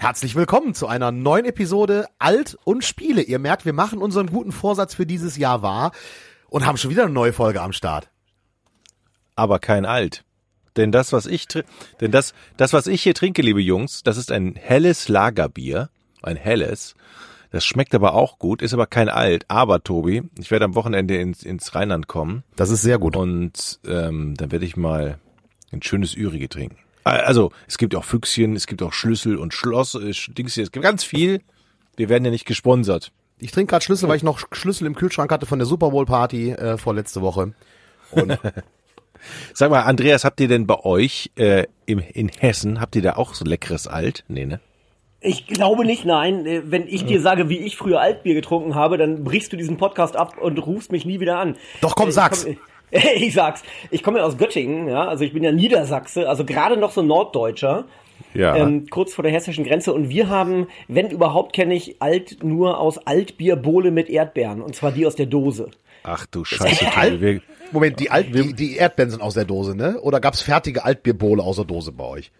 Herzlich willkommen zu einer neuen Episode Alt und Spiele. Ihr merkt, wir machen unseren guten Vorsatz für dieses Jahr wahr und haben schon wieder eine neue Folge am Start. Aber kein Alt. Denn das, was ich, denn das, das, was ich hier trinke, liebe Jungs, das ist ein helles Lagerbier. Ein helles. Das schmeckt aber auch gut, ist aber kein Alt. Aber, Tobi, ich werde am Wochenende ins, ins Rheinland kommen. Das ist sehr gut. Und ähm, dann werde ich mal ein schönes Ürige trinken. Also, es gibt auch Füchschen, es gibt auch Schlüssel und Schloss, äh, Dings hier, es gibt ganz viel. Wir werden ja nicht gesponsert. Ich trinke gerade Schlüssel, weil ich noch Schlüssel im Kühlschrank hatte von der Super Bowl Party äh, vorletzte Woche. Und Sag mal, Andreas, habt ihr denn bei euch äh, im, in Hessen, habt ihr da auch so leckeres Alt? Nee, ne? Ich glaube nicht, nein. Äh, Wenn ich dir sage, wie ich früher Altbier getrunken habe, dann brichst du diesen Podcast ab und rufst mich nie wieder an. Doch, komm, Äh, ich sag's. komm- Ich sag's. Ich komme ja aus Göttingen, ja, also ich bin ja Niedersachse, also gerade noch so Norddeutscher. Ja. Ähm, kurz vor der hessischen Grenze und wir haben, wenn überhaupt, kenne ich Alt nur aus Altbierbohle mit Erdbeeren und zwar die aus der Dose. Ach du Scheiße. Wir, Moment, die, Alt, die, die Erdbeeren sind aus der Dose, ne? Oder gab's fertige Altbierbowle aus der Dose bei euch?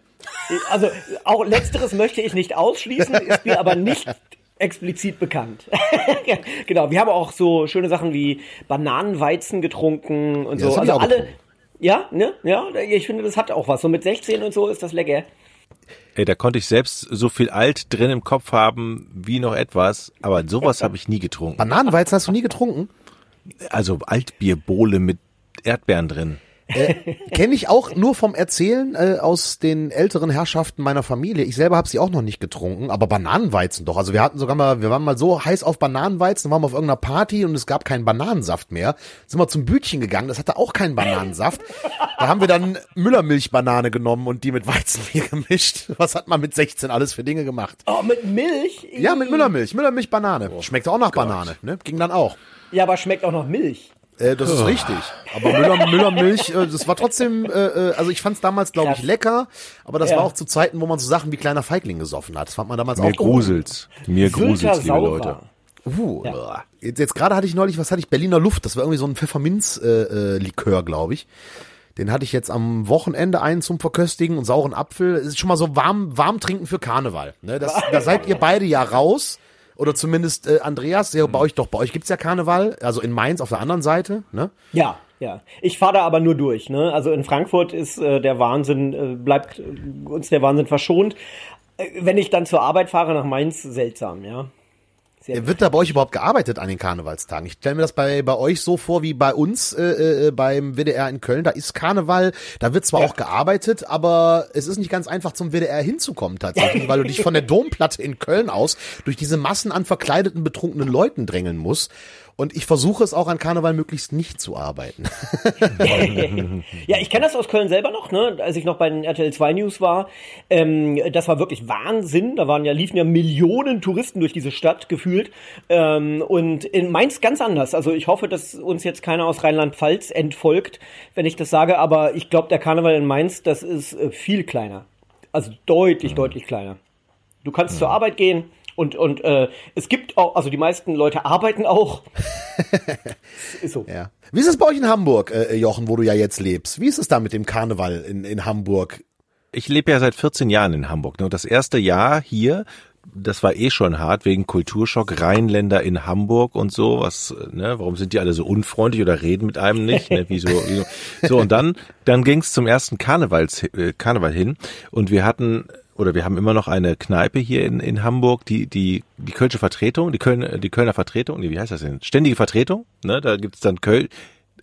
Also auch letzteres möchte ich nicht ausschließen, ist mir aber nicht explizit bekannt. genau, wir haben auch so schöne Sachen wie Bananenweizen getrunken und Ja, das so. Also auch alle. getrunken. Ja, ne? Ja, ich finde, das hat auch was. So mit 16 und so ist das lecker. ey, da konnte ich selbst so viel Alt drin im Kopf haben wie noch etwas, aber sowas habe ich nie getrunken. Bananenweizen hast du nie getrunken? Also Altbierbohle mit Erdbeeren drin. Kenne ich auch nur vom Erzählen äh, aus den älteren Herrschaften meiner Familie. Ich selber habe sie auch noch nicht getrunken, aber Bananenweizen doch. Also wir hatten sogar mal, wir waren mal so heiß auf Bananenweizen, waren wir auf irgendeiner Party und es gab keinen Bananensaft mehr. Sind wir zum Bütchen gegangen, das hatte auch keinen Bananensaft. Da haben wir dann Müllermilchbanane genommen und die mit Weizenbier gemischt. Was hat man mit 16 alles für Dinge gemacht? Oh, mit Milch? Ja, mit Müllermilch, Müllermilch-Banane. Schmeckt auch nach Banane, ne? Ging dann auch. Ja, aber schmeckt auch noch Milch. Äh, das ist richtig. Aber Müller, Müllermilch, äh, das war trotzdem, äh, äh, also ich fand es damals, glaube ich, lecker, aber das Ja. war auch zu Zeiten, wo man so Sachen wie kleiner Feigling gesoffen hat. Das fand man damals Mir auch gruselt's. Mir Sylter gruselt's, liebe. Leute. Uh, Ja. Jetzt, jetzt gerade hatte ich neulich, was hatte ich? Berliner Luft. Das war irgendwie so ein Pfefferminz-Likör, äh, Likör, glaube ich. Den hatte ich jetzt am Wochenende einen zum Verköstigen und sauren Apfel. Es ist schon mal so warm, warm trinken für Karneval. Ne? Das, da seid ihr beide ja raus. Oder zumindest äh, Andreas, ja, bei euch doch, bei euch gibt's ja Karneval, also in Mainz auf der anderen Seite, ne? Ja, ja. Ich fahre da aber nur durch. Ne? Also in Frankfurt ist äh, der Wahnsinn, äh, bleibt äh, uns der Wahnsinn verschont. Äh, wenn ich dann zur Arbeit fahre nach Mainz, seltsam, ja. Sehr Wird da bei euch überhaupt gearbeitet an den Karnevalstagen? Ich stelle mir das bei, bei euch so vor wie bei uns äh, äh, beim WDR in Köln. Da ist Karneval, da wird zwar auch gearbeitet, aber es ist nicht ganz einfach zum WDR hinzukommen tatsächlich, weil du dich von der Domplatte in Köln aus durch diese Massen an verkleideten, betrunkenen Leuten drängeln musst. Und ich versuche es auch an Karneval möglichst nicht zu arbeiten. Ja, ich kenne das aus Köln selber noch, ne? als ich noch bei den RTL 2 News war. Ähm, das war wirklich Wahnsinn. Da waren ja, liefen ja Millionen Touristen durch diese Stadt gefühlt. Ähm, und in Mainz ganz anders. Also ich hoffe, dass uns jetzt keiner aus Rheinland-Pfalz entfolgt, wenn ich das sage. Aber ich glaube, der Karneval in Mainz, das ist äh, viel kleiner. Also deutlich, deutlich kleiner. Du kannst zur Arbeit gehen. Und, und äh, es gibt auch, also die meisten Leute arbeiten auch. ist so. Ja. Wie ist es bei euch in Hamburg, äh, Jochen, wo du ja jetzt lebst? Wie ist es da mit dem Karneval in, in Hamburg? Ich lebe ja seit 14 Jahren in Hamburg. Ne? Und das erste Jahr hier, das war eh schon hart wegen Kulturschock, Rheinländer in Hamburg und so. Was, ne? Warum sind die alle so unfreundlich oder reden mit einem nicht? Ne? Wie so, wie so. so und dann, dann ging's zum ersten Karnevals, äh, Karneval hin und wir hatten oder wir haben immer noch eine Kneipe hier in, in Hamburg, die, die, die Kölsche Vertretung, die Kölner, die Kölner Vertretung, nee, wie heißt das denn? Ständige Vertretung, ne? Da gibt's dann Köl,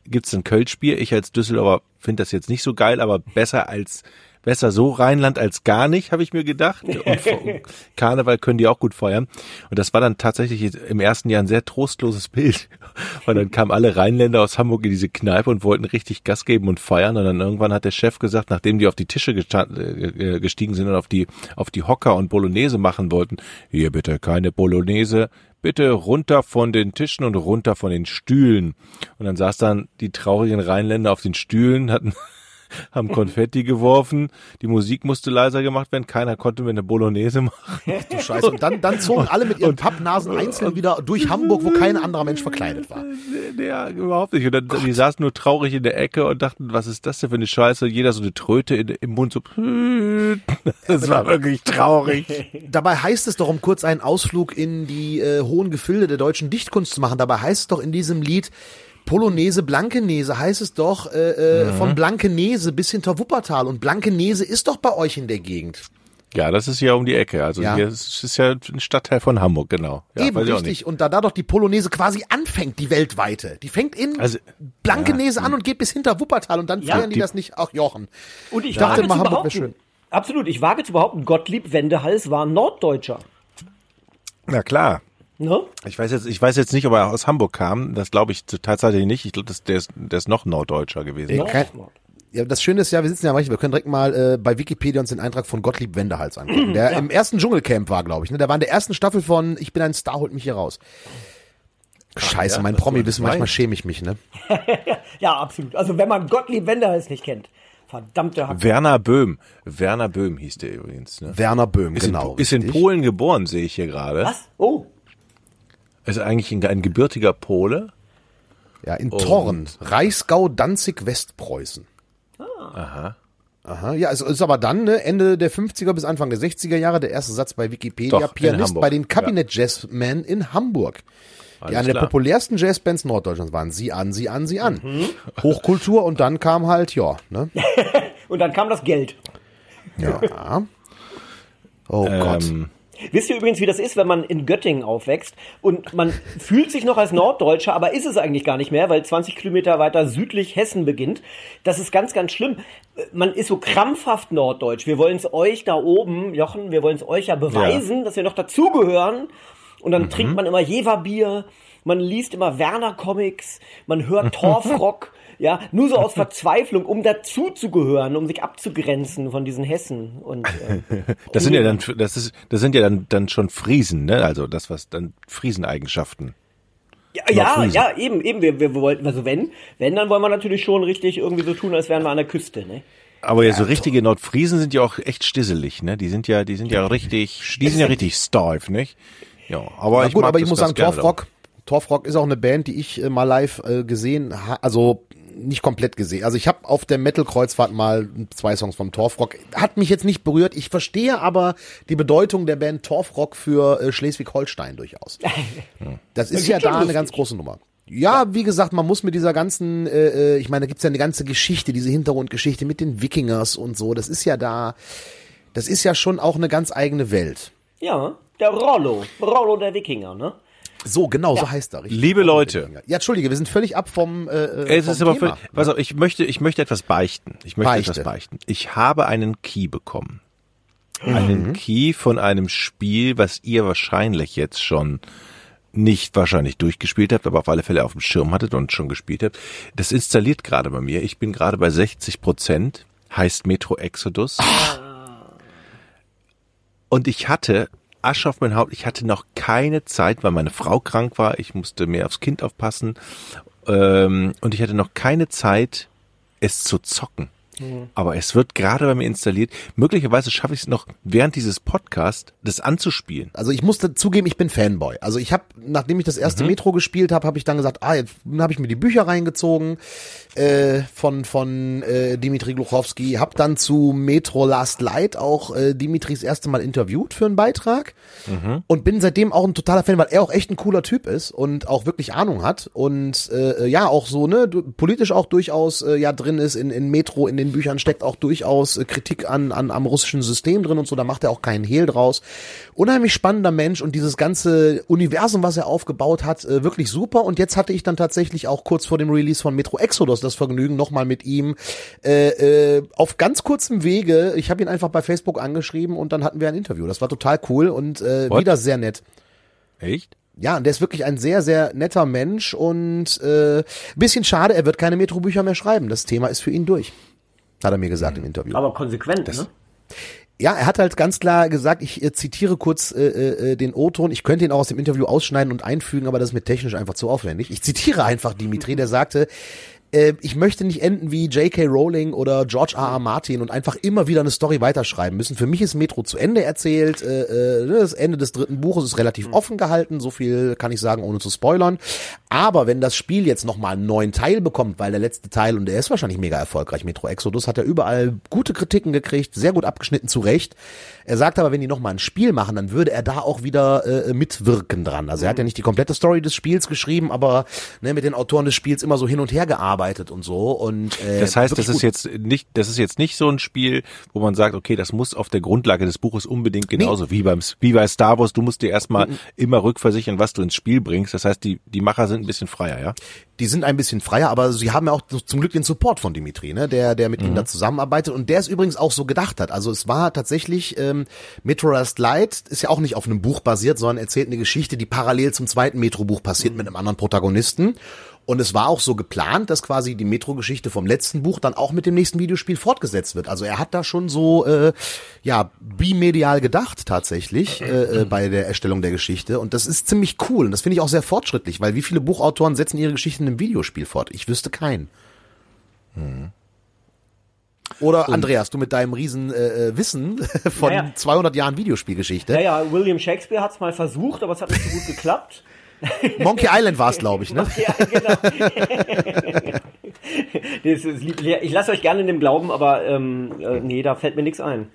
gibt's dann Kölschbier. Ich als Düsseldorfer finde das jetzt nicht so geil, aber besser als besser so Rheinland als gar nicht, habe ich mir gedacht. Und Karneval können die auch gut feiern. Und das war dann tatsächlich im ersten Jahr ein sehr trostloses Bild. Und dann kamen alle Rheinländer aus Hamburg in diese Kneipe und wollten richtig Gas geben und feiern. Und dann irgendwann hat der Chef gesagt, nachdem die auf die Tische gestand, äh, gestiegen sind und auf die, auf die Hocker und Bolognese machen wollten, hier bitte keine Bolognese, bitte runter von den Tischen und runter von den Stühlen. Und dann saß dann die traurigen Rheinländer auf den Stühlen, hatten haben Konfetti geworfen, die Musik musste leiser gemacht werden, keiner konnte mir eine Bolognese machen. Du Scheiße. Und dann, dann zogen alle mit ihren Pappnasen einzeln wieder durch Hamburg, wo kein anderer Mensch verkleidet war. Ja, überhaupt nicht. Und dann, die saßen nur traurig in der Ecke und dachten, was ist das denn für eine Scheiße? Jeder so eine Tröte in, im Mund, so. Das war wirklich traurig. Dabei heißt es doch, um kurz einen Ausflug in die äh, hohen Gefilde der deutschen Dichtkunst zu machen, dabei heißt es doch in diesem Lied, Polonaise Blankenese heißt es doch äh, Mhm. von Blankenese bis hinter Wuppertal und Blankenese ist doch bei euch in der Gegend. Ja, das ist ja um die Ecke. Also Ja. hier ist, ist ja ein Stadtteil von Hamburg, genau. Ja, Eben weiß ich auch richtig nicht. und da da doch die Polonaise quasi anfängt, die weltweite. Die fängt in Also, Blankenese an und geht bis hinter Wuppertal und dann Ja. feiern die, Die- das nicht. Ach Jochen. Und ich dachte wage mal, zu Hamburg wär behaupten, schön. absolut, ich wage zu behaupten, Gottlieb Wendehals war ein Norddeutscher. Na klar. Ne? Ich weiß jetzt, ich weiß jetzt nicht, ob er aus Hamburg kam. Das glaube ich tatsächlich nicht. Ich glaube, der ist, der ist noch Norddeutscher gewesen. Kein- Ja, das Schöne ist ja, wir sitzen ja mal, wir können direkt mal äh, bei Wikipedia uns den Eintrag von Gottlieb Wendehals angucken, der im ersten Dschungelcamp war, glaube ich. Ne? Der war in der ersten Staffel von Ich bin ein Star, holt mich hier raus. Scheiße, ja, mein das Promi war wissen, das manchmal schäme ich mich, ne? Ja, absolut. Also wenn man Gottlieb Wendehals nicht kennt, verdammte Hack. Werner Böhm. Werner Böhm hieß der übrigens. Ne? Werner Böhm, Ist, genau. in, ist in. Polen geboren, sehe ich hier gerade. Was? Oh, Ist eigentlich ein, ein gebürtiger Pole. Ja, in Thorn, Reichsgau, Danzig, Westpreußen. Aha. Aha, ja, es ist aber dann ne, Ende der 50er bis Anfang der 60er Jahre der erste Satz bei Wikipedia, Doch, Pianist bei den Kabinett Jazzmen in Hamburg. Die Alles eine der klar. populärsten Jazzbands Norddeutschlands waren. Sie an, sie an, sie an. Mhm. Hochkultur und dann kam halt, ja, ne? und dann kam das Geld. Ja. Oh Gott. Wisst ihr übrigens, wie das ist, wenn man in Göttingen aufwächst und man fühlt sich noch als Norddeutscher, aber ist es eigentlich gar nicht mehr, weil 20 Kilometer weiter südlich Hessen beginnt. Das ist ganz, ganz schlimm. Man ist so krampfhaft norddeutsch. Wir wollen es euch da oben, Jochen, wir wollen es euch ja beweisen, dass wir noch dazugehören. Und dann trinkt man immer Jeverbier, man liest immer Werner-Comics, man hört Torfrock. Ja, nur so aus Verzweiflung, um dazuzugehören, um sich abzugrenzen von diesen Hessen. Und äh, das sind ja dann, das ist, das sind ja dann, dann schon Friesen, ne? Also das, was dann Frieseneigenschaften. Ja, ja, ja, eben, eben. Wir, wir wollten, also wenn, wenn, dann wollen wir natürlich schon richtig irgendwie so tun, als wären wir an der Küste, ne? Aber ja, so richtige Nordfriesen sind ja auch echt stisselig, ne? Die sind ja, die sind ja richtig, die sind ja richtig steif, nicht? Ja, aber Ja, ich gut, mag aber ich das muss sagen, Torfrock, Torfrock ist auch eine Band, die ich äh, mal live äh, gesehen ha also nicht komplett gesehen. Also ich habe auf der Metal-Kreuzfahrt mal zwei Songs vom Torfrock. Hat mich jetzt nicht berührt. Ich verstehe aber die Bedeutung der Band Torfrock für äh, Schleswig-Holstein durchaus. Das ist Das ja da eine lustig. ganz große Nummer. Ja, wie gesagt, man muss mit dieser ganzen, äh, äh, ich meine, da gibt's ja eine ganze Geschichte, diese Hintergrundgeschichte mit den Wikingers und so. Das ist ja da, das ist ja schon auch eine ganz eigene Welt. Ja, der Rollo. Rollo der Wikinger, ne? So, genau, so heißt er. Richtig. Liebe Leute. Ja, entschuldige, wir sind völlig ab vom. Äh, äh, Es vom ist aber, Thema. für, pass auf, ich möchte, ich möchte etwas beichten. Ich möchte Beichte. etwas beichten. Ich habe einen Key bekommen. Einen Key von einem Spiel, was ihr wahrscheinlich jetzt schon nicht wahrscheinlich durchgespielt habt, aber auf alle Fälle auf dem Schirm hattet und schon gespielt habt. Das installiert gerade bei mir. Ich bin gerade bei 60 Prozent. Heißt Metro Exodus. Und ich hatte Asche auf mein Haupt. Ich hatte noch keine Zeit, weil meine Frau krank war. Ich musste mehr aufs Kind aufpassen. Ähm, und ich hatte noch keine Zeit, es zu zocken. Aber es wird gerade bei mir installiert. Möglicherweise schaffe ich es noch während dieses Podcasts, das anzuspielen. Also ich musste zugeben, ich bin Fanboy. Also ich habe, nachdem ich das erste Mhm. Metro gespielt habe, habe ich dann gesagt, ah, jetzt habe ich mir die Bücher reingezogen äh, von von äh, Dimitri Gluchowski, habe dann zu Metro Last Light auch äh, Dimitris erste Mal interviewt für einen Beitrag Mhm. und bin seitdem auch ein totaler Fan, weil er auch echt ein cooler Typ ist und auch wirklich Ahnung hat und äh, ja auch so ne politisch auch durchaus äh, ja drin ist in, in Metro in den Büchern steckt auch durchaus äh, Kritik an, an am russischen System drin und so da macht er auch keinen Hehl draus unheimlich spannender Mensch und dieses ganze Universum was er aufgebaut hat äh, wirklich super und jetzt hatte ich dann tatsächlich auch kurz vor dem Release von Metro Exodus das Vergnügen nochmal mit ihm äh, äh, auf ganz kurzem Wege ich habe ihn einfach bei Facebook angeschrieben und dann hatten wir ein Interview das war total cool und äh, What? wieder sehr nett Echt? ja, und der ist wirklich ein sehr, sehr netter Mensch und äh, bisschen schade, er wird keine Metrobücher mehr schreiben. Das Thema ist für ihn durch. Hat er mir gesagt im Interview. Aber konsequent, ne? Ja, er hat halt ganz klar gesagt, ich äh, zitiere kurz äh, äh, den O-Ton, ich könnte ihn auch aus dem Interview ausschneiden und einfügen, aber das ist mir technisch einfach zu aufwendig. Ich zitiere einfach Dimitri, der sagte, äh, ich möchte nicht enden wie J.K. Rowling oder George R. R. Martin und einfach immer wieder eine Story weiterschreiben müssen. Für mich ist Metro zu Ende erzählt. Äh, äh, das Ende des dritten Buches ist relativ offen gehalten. So viel kann ich sagen, ohne zu spoilern. Aber wenn das Spiel jetzt nochmal einen neuen Teil bekommt, weil der letzte Teil, und der ist wahrscheinlich mega erfolgreich, Metro Exodus, hat er überall gute Kritiken gekriegt, sehr gut abgeschnitten, zu Recht. Er sagt aber, wenn die nochmal ein Spiel machen, dann würde er da auch wieder äh, mitwirken dran. Also er hat ja nicht die komplette Story des Spiels geschrieben, aber ne, mit den Autoren des Spiels immer so hin und her gearbeitet und so. Und äh, Das heißt, das ist jetzt nicht, das ist jetzt nicht so ein Spiel, wo man sagt, okay, das muss auf der Grundlage des Buches unbedingt genauso wie beim wie bei Star Wars. Du musst dir erstmal immer rückversichern, was du ins Spiel bringst. Das heißt, die die Macher sind ein bisschen freier, ja. die sind ein bisschen freier, aber sie haben ja auch zum Glück den Support von Dimitri, ne, der, der mit ihnen da zusammenarbeitet und der es übrigens auch so gedacht hat. Also es war tatsächlich, ähm, Metro Last Light ist ja auch nicht auf einem Buch basiert, sondern erzählt eine Geschichte, die parallel zum zweiten Metro-Buch passiert mit einem anderen Protagonisten. Und es war auch so geplant, dass quasi die Metro-Geschichte vom letzten Buch dann auch mit dem nächsten Videospiel fortgesetzt wird. Also er hat da schon so äh, ja bimedial gedacht tatsächlich äh, äh, bei der Erstellung der Geschichte. Und das ist ziemlich cool. Und das finde ich auch sehr fortschrittlich, weil wie viele Buchautoren setzen ihre Geschichten in einem Videospiel fort? Ich wüsste keinen. Oder Andreas, du mit deinem riesen äh, äh, Wissen von Ja, ja. 200 Jahren Videospielgeschichte. Ja, ja, William Shakespeare hat es mal versucht, aber es hat nicht so gut geklappt. Monkey Island war es, glaube ich, ne? Ja, genau. das ist, lieb- ich lasse euch gerne in dem glauben, aber ähm, äh, nee, da fällt mir nichts ein.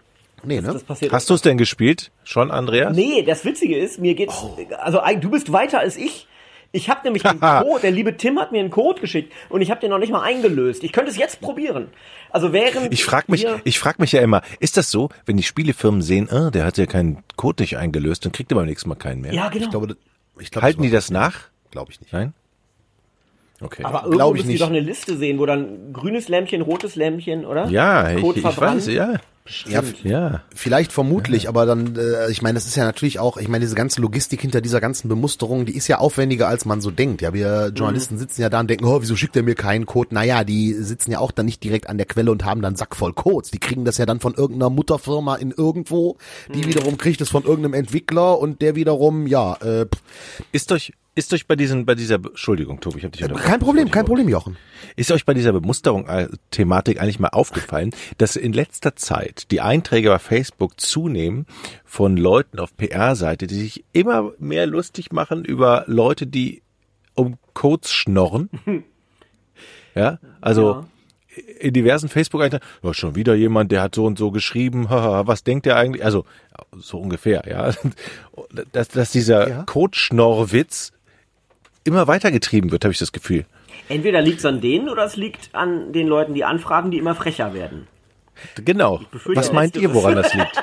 Nee, ne? Das passiert. Hast du es denn gespielt? Schon, Andreas? Nee, das Witzige ist, mir geht's, Oh. also du bist weiter als ich. Ich habe nämlich den Code, der liebe Tim hat mir einen Code geschickt und ich habe den noch nicht mal eingelöst. Ich könnte es jetzt probieren. Also während Ich frage mich, ich frag mich ja immer, ist das so, wenn die Spielefirmen sehen, ah, der hat ja keinen Code nicht eingelöst, dann kriegt er beim nächsten Mal keinen mehr? ja genau. Ich glaube, ich glaube, Halten die das nach? Glaube ich nicht. Nein? Okay. aber irgendwo glaub ich müssen die nicht. doch eine Liste sehen, wo dann grünes Lämpchen, rotes Lämpchen, oder? ja, ich, Code ich weiß, ja. Ja, Ja. Vielleicht vermutlich, aber dann, äh, ich meine, das ist ja natürlich auch, ich meine, diese ganze Logistik hinter dieser ganzen Bemusterung, die ist ja aufwendiger, als man so denkt. Ja, wir Journalisten sitzen ja da und denken, oh, wieso schickt er mir keinen Code? Naja, die sitzen ja auch dann nicht direkt an der Quelle und haben dann Sack voll Codes. Die kriegen das ja dann von irgendeiner Mutterfirma in irgendwo, die wiederum kriegt es von irgendeinem Entwickler und der wiederum, ja, äh, pff, Ist euch, ist euch bei diesen, bei dieser, Entschuldigung, Tobi, ich habe dich unterbrochen. kein Problem, kein Problem, Jochen. Ist euch bei dieser Bemusterung-Thematik eigentlich mal aufgefallen, dass in letzter Zeit die Einträge bei Facebook zunehmen von Leuten auf PR-Seite, die sich immer mehr lustig machen über Leute, die um Codes schnorren? Ja, also in diversen Facebook-Einträgen, oh, schon wieder jemand, der hat so und so geschrieben, haha, was denkt der eigentlich? Also so ungefähr, ja. Dass, dass dieser Ja. Codeschnorrwitz immer weitergetrieben wird, habe ich das Gefühl. Entweder liegt es an denen oder es liegt an den Leuten, die anfragen, die immer frecher werden. Genau. Was meint ihr, woran das liegt?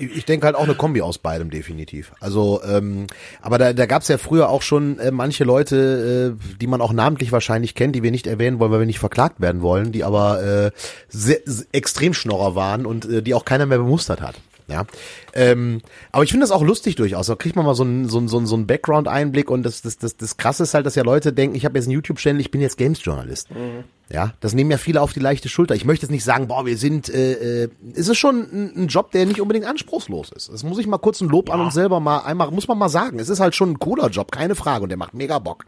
ich ich denke halt auch eine Kombi aus beidem definitiv. Also, ähm, aber da, da gab es ja früher auch schon äh, manche Leute, äh, die man auch namentlich wahrscheinlich kennt, die wir nicht erwähnen wollen, weil wir nicht verklagt werden wollen, die aber äh, sehr, sehr extrem Schnorrer waren und äh, die auch keiner mehr bemustert hat. Ja, ähm, aber ich finde das auch lustig durchaus. Da kriegt man mal so einen so einen, so einen, so einen Background-Einblick und das, das, das, das Krasse ist halt, dass ja Leute denken, ich habe jetzt einen YouTube-Channel, ich bin jetzt Games-Journalist. Ja, das nehmen ja viele auf die leichte Schulter. Ich möchte jetzt nicht sagen, boah, wir sind, äh, äh, es ist schon ein, ein Job, der nicht unbedingt anspruchslos ist. Das muss ich mal kurz ein Lob an uns selber mal einmal, muss man mal sagen. Es ist halt schon ein cooler Job, keine Frage, und der macht mega Bock.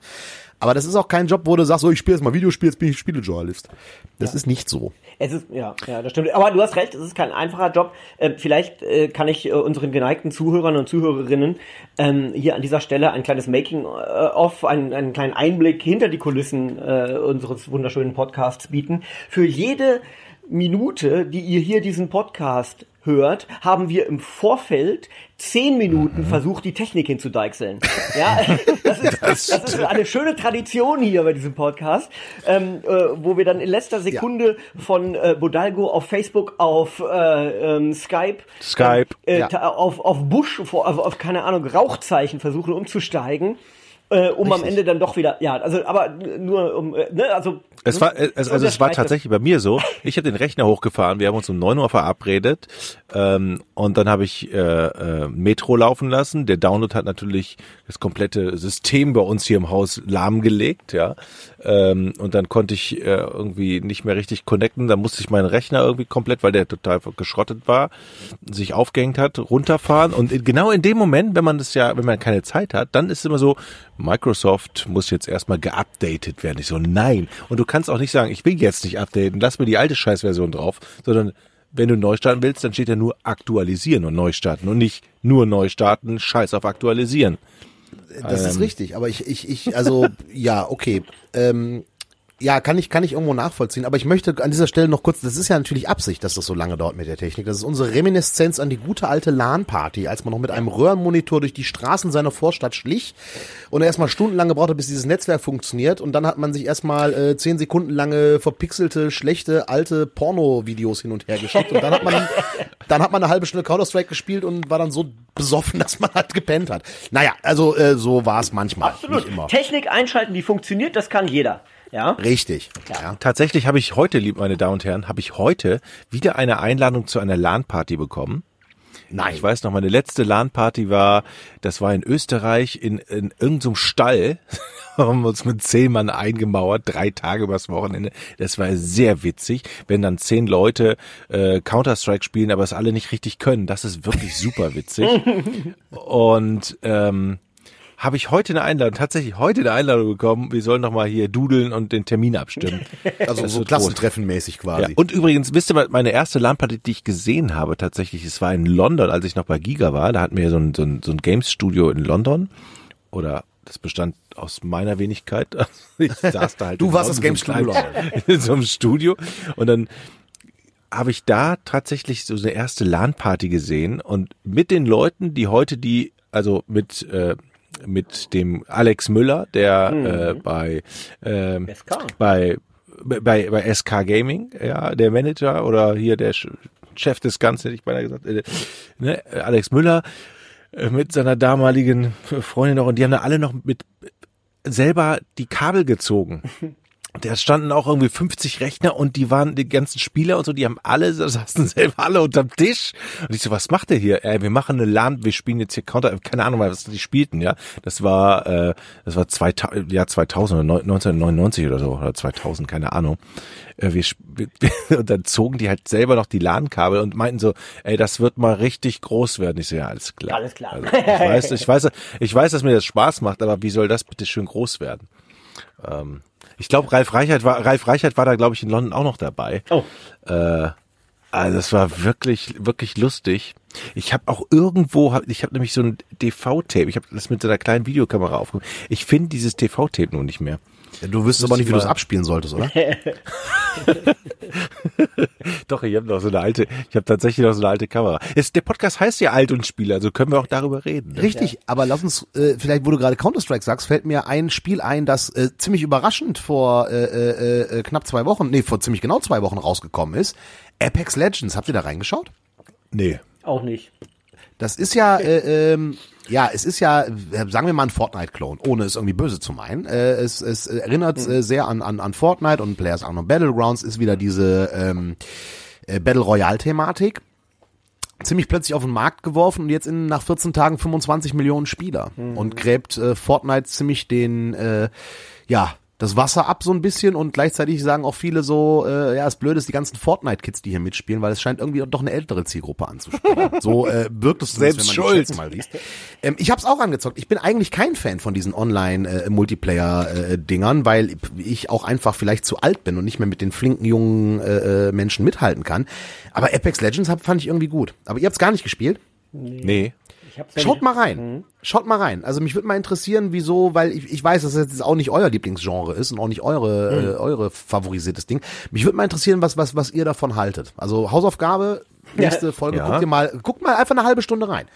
Aber das ist auch kein Job, wo du sagst, so, ich spiele jetzt mal Videospiel, jetzt bin ich Spielejournalist. Das ist nicht so. Es ist, ja, ja, das stimmt. Aber du hast recht, es ist kein einfacher Job. Äh, vielleicht äh, kann ich äh, unseren geneigten Zuhörern und Zuhörerinnen ähm, hier an dieser Stelle ein kleines Making-of, einen, einen kleinen Einblick hinter die Kulissen äh, unseres wunderschönen Podcasts bieten. Für jede Minute, die ihr hier diesen Podcast hört, haben wir im Vorfeld zehn Minuten versucht, die Technik hinzudeichseln. Ja, das ist, das ist eine schöne Tradition hier bei diesem Podcast, ähm, äh, wo wir dann in letzter Sekunde von äh, Bodalgo auf Facebook, auf äh, ähm, Skype, Skype. äh, Ja. auf, auf Busch, auf, auf keine Ahnung, Rauchzeichen versuchen umzusteigen. Äh, um am Richtig. Ende dann doch wieder, ja, also aber nur um, äh, ne, also Es war, es, also es war tatsächlich bei mir so. Ich habe den Rechner hochgefahren. Wir haben uns um 9 Uhr verabredet ähm, und dann habe ich äh, äh, Metro laufen lassen. Der Download hat natürlich das komplette System bei uns hier im Haus lahmgelegt, ja. Ähm, und dann konnte ich äh, irgendwie nicht mehr richtig connecten. Dann musste ich meinen Rechner irgendwie komplett, weil der total geschrottet war, sich aufgehängt hat, runterfahren. Und in, genau in dem Moment, wenn man das ja, wenn man keine Zeit hat, dann ist es immer so, Microsoft muss jetzt erstmal geupdatet werden. Ich so, nein. Und du kannst auch nicht sagen, ich will jetzt nicht updaten, lass mir die alte Scheißversion drauf, sondern wenn du neu starten willst, dann steht ja nur aktualisieren und neu starten und nicht nur neu starten, scheiß auf aktualisieren. Das ist richtig, aber ich, ich, ich, also ja, okay. Ähm, ja, kann ich, kann ich irgendwo nachvollziehen. Aber ich möchte an dieser Stelle noch kurz, das ist ja natürlich Absicht, dass das so lange dauert mit der Technik. Das ist unsere Reminiszenz an die gute alte LAN-Party, als man noch mit einem Röhrenmonitor durch die Straßen seiner Vorstadt schlich und erstmal stundenlang gebraucht hat, bis dieses Netzwerk funktioniert. Und dann hat man sich erstmal äh, zehn Sekunden lange verpixelte, schlechte, alte Porno-Videos hin und her geschickt. Und dann hat man, dann hat man eine halbe Stunde Counter-Strike gespielt und war dann so besoffen, dass man halt gepennt hat. Naja, also äh, so war es manchmal. Absolut. Immer. Technik einschalten, die funktioniert, das kann jeder. Ja. Richtig. Ja. Tatsächlich habe ich heute, lieb meine Damen und Herren, habe ich heute wieder eine Einladung zu einer LAN-Party bekommen. Nein. Ich weiß noch, meine letzte LAN-Party war, das war in Österreich in, in irgendeinem Stall. haben wir uns mit zehn Mann eingemauert, drei Tage übers Wochenende. Das war sehr witzig, wenn dann zehn Leute äh, Counter-Strike spielen, aber es alle nicht richtig können. Das ist wirklich super witzig. Und ähm, habe ich heute eine Einladung, tatsächlich heute eine Einladung bekommen. Wir sollen noch mal hier dudeln und den Termin abstimmen. Also Das so Klassentreffenmäßig Ja. quasi. Und übrigens, wisst ihr, meine erste LAN-Party, die ich gesehen habe, tatsächlich, es war in London, als ich noch bei Giga war. Da hatten wir so ein, so ein, so ein Games-Studio in London. Oder das bestand aus meiner Wenigkeit. Ich saß da halt Du warst das Games-Studio In so einem Studio. Und dann habe ich da tatsächlich so eine erste LAN-Party gesehen und mit den Leuten, die heute die, also mit, äh, mit dem Alex Müller, der äh, bei, SK. bei, bei, bei SK Gaming, ja, der Manager oder hier der Ch- Chef des Ganzen, hätte ich beinahe gesagt, äh, ne, Alex Müller, äh, mit seiner damaligen Freundin noch und die haben da alle noch mit selber die Kabel gezogen. Da standen auch irgendwie 50 Rechner und die waren die ganzen Spieler und so, die haben alle, saßen selber alle unterm Tisch. Und ich so, was macht der hier? Ey, wir machen eine LAN, wir spielen jetzt hier Counter, keine Ahnung, was die spielten, ja. Das war, äh, das war 2000, ja, 2000 oder neun- 1999 oder so, oder 2000, keine Ahnung. Äh, wir, wir, und dann zogen die halt selber noch die LAN-Kabel und meinten so, ey, das wird mal richtig groß werden. Ich so, ja, alles klar. Alles klar. Also, ich weiß, ich weiß, ich weiß, dass mir das Spaß macht, aber wie soll das bitte schön groß werden? Ähm, ich glaube, Ralf Reichert war, Ralf Reichert war da, glaube ich, in London auch noch dabei. Oh. Äh, also das war wirklich, wirklich lustig. Ich habe auch irgendwo, hab- ich habe nämlich so ein DV-Tape. Ich habe das mit so einer kleinen Videokamera aufgenommen. Ich finde dieses TV-Tape nun nicht mehr. Du wüsstest aber nicht, wie du es abspielen solltest, oder? Doch, ich habe noch so eine alte, ich habe tatsächlich noch so eine alte Kamera. Es, der Podcast heißt ja Alt und Spiel, also können wir auch darüber reden. Ne? Richtig, aber lass uns, äh, vielleicht wo du gerade Counter-Strike sagst, fällt mir ein Spiel ein, das äh, ziemlich überraschend vor äh, äh, äh, knapp zwei Wochen, nee, vor ziemlich genau zwei Wochen rausgekommen ist. Apex Legends, habt ihr da reingeschaut? Nee. Auch nicht. Das ist ja, äh, ähm, ja, es ist ja, äh, sagen wir mal ein Fortnite-Clone, ohne es irgendwie böse zu meinen. Äh, es, es erinnert äh, sehr an, an, an Fortnite und Players Unknown Battlegrounds ist wieder diese ähm, äh, Battle Royale-Thematik. Ziemlich plötzlich auf den Markt geworfen und jetzt in nach 14 Tagen 25 Millionen Spieler und gräbt äh, Fortnite ziemlich den, äh, ja, das Wasser ab so ein bisschen und gleichzeitig sagen auch viele so, äh, ja, das Blöde ist die ganzen Fortnite-Kids, die hier mitspielen, weil es scheint irgendwie doch eine ältere Zielgruppe anzuspielen. So äh, wirkt es Selbst wenn man schuld. Chats mal liest. Ähm, ich habe es auch angezockt. Ich bin eigentlich kein Fan von diesen Online-Multiplayer-Dingern, weil ich auch einfach vielleicht zu alt bin und nicht mehr mit den flinken jungen äh, äh, Menschen mithalten kann. Aber Apex Legends hab, fand ich irgendwie gut. Aber ihr habt's gar nicht gespielt? Nee. Schaut mal rein. Schaut mal rein. Also mich würde mal interessieren, wieso, weil ich, ich weiß, dass es jetzt auch nicht euer Lieblingsgenre ist und auch nicht eure, äh, eure favorisiertes Ding. Mich würde mal interessieren, was, was, was ihr davon haltet. Also Hausaufgabe, nächste Folge, Ja. guckt ihr mal, guckt mal einfach eine halbe Stunde rein.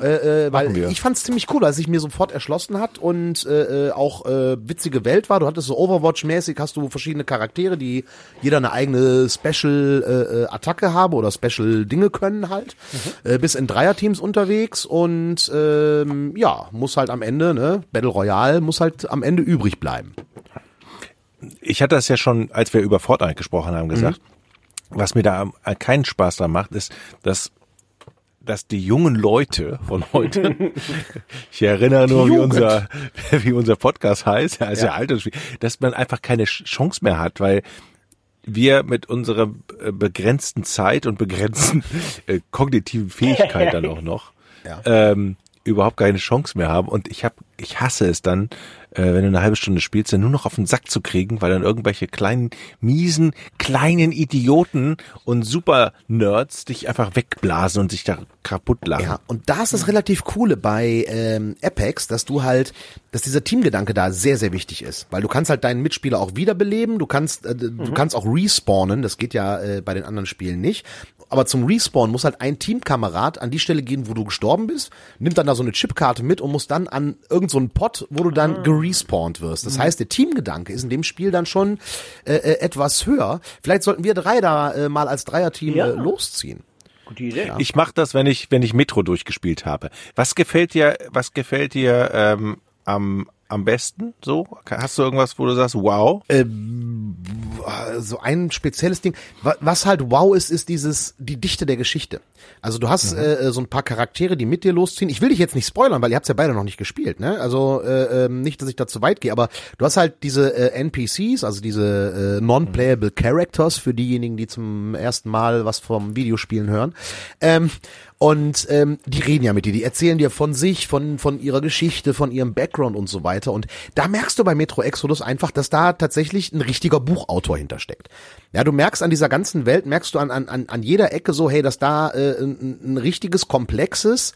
Äh, äh, weil ich fand es ziemlich cool, als sich mir sofort erschlossen hat und äh, äh, auch äh, witzige Welt war. Du hattest so Overwatch-mäßig, hast du verschiedene Charaktere, die jeder eine eigene Special-Attacke haben oder Special-Dinge können halt. Äh, bis in Dreierteams unterwegs und ähm, ja, muss halt am Ende, ne, Battle Royale muss halt am Ende übrig bleiben. ich hatte das ja schon, als wir über Fortnite gesprochen haben, gesagt. Was mir da keinen Spaß dran macht, ist, dass dass die jungen Leute von heute, ich erinnere nur, wie unser, wie unser Podcast heißt, ja, ist ja, Spiel, dass man einfach keine Chance mehr hat, weil wir mit unserer äh, begrenzten Zeit und begrenzten äh, kognitiven Fähigkeit dann auch noch Ja. ähm, überhaupt keine Chance mehr haben. Und ich hab, ich hasse es dann, äh, wenn du eine halbe Stunde spielst, dann nur noch auf den Sack zu kriegen, weil dann irgendwelche kleinen, miesen, kleinen Idioten und Super-Nerds dich einfach wegblasen und sich da kaputt lachen. Ja, und da ist das relativ coole bei ähm, Apex, dass du halt, dass dieser Teamgedanke da sehr, sehr wichtig ist. Weil du kannst halt deinen Mitspieler auch wiederbeleben, du kannst, äh, du Mhm. kannst auch respawnen, das geht ja äh, bei den anderen Spielen nicht. Aber zum Respawn muss halt ein Teamkamerad an die Stelle gehen, wo du gestorben bist, nimmt dann da so eine Chipkarte mit und muss dann an so einen Pot, wo du Ah. dann gerespawnt wirst. Mhm. Das heißt, der Teamgedanke ist in dem Spiel dann schon äh, äh, etwas höher. Vielleicht sollten wir drei da äh, mal als Dreierteam Ja. äh, losziehen. Gute Idee. Ich mache das, wenn ich wenn ich Metro durchgespielt habe. Was gefällt dir Was gefällt dir ähm, am am besten? So hast du irgendwas, wo du sagst, wow? so ein spezielles Ding. Wa- Was halt wow ist, ist dieses, die Dichte der Geschichte. Also du hast äh, so ein paar Charaktere, die mit dir losziehen. Ich will dich jetzt nicht spoilern, weil ihr habt's ja beide noch nicht gespielt, ne? Also äh, ähm, nicht, dass ich da zu weit gehe, aber du hast halt diese äh, NPCs, also diese äh, non-playable Characters für diejenigen, die zum ersten Mal was vom Videospielen hören. Ähm, und ähm, die reden ja mit dir, die erzählen dir von sich, von von ihrer Geschichte, von ihrem Background und so weiter. Und da merkst du bei Metro Exodus einfach, dass da tatsächlich ein richtiger Buchautor hintersteckt. Ja, du merkst an dieser ganzen Welt, merkst du an an an, jeder Ecke so, hey, dass da äh, ein, ein richtiges, komplexes,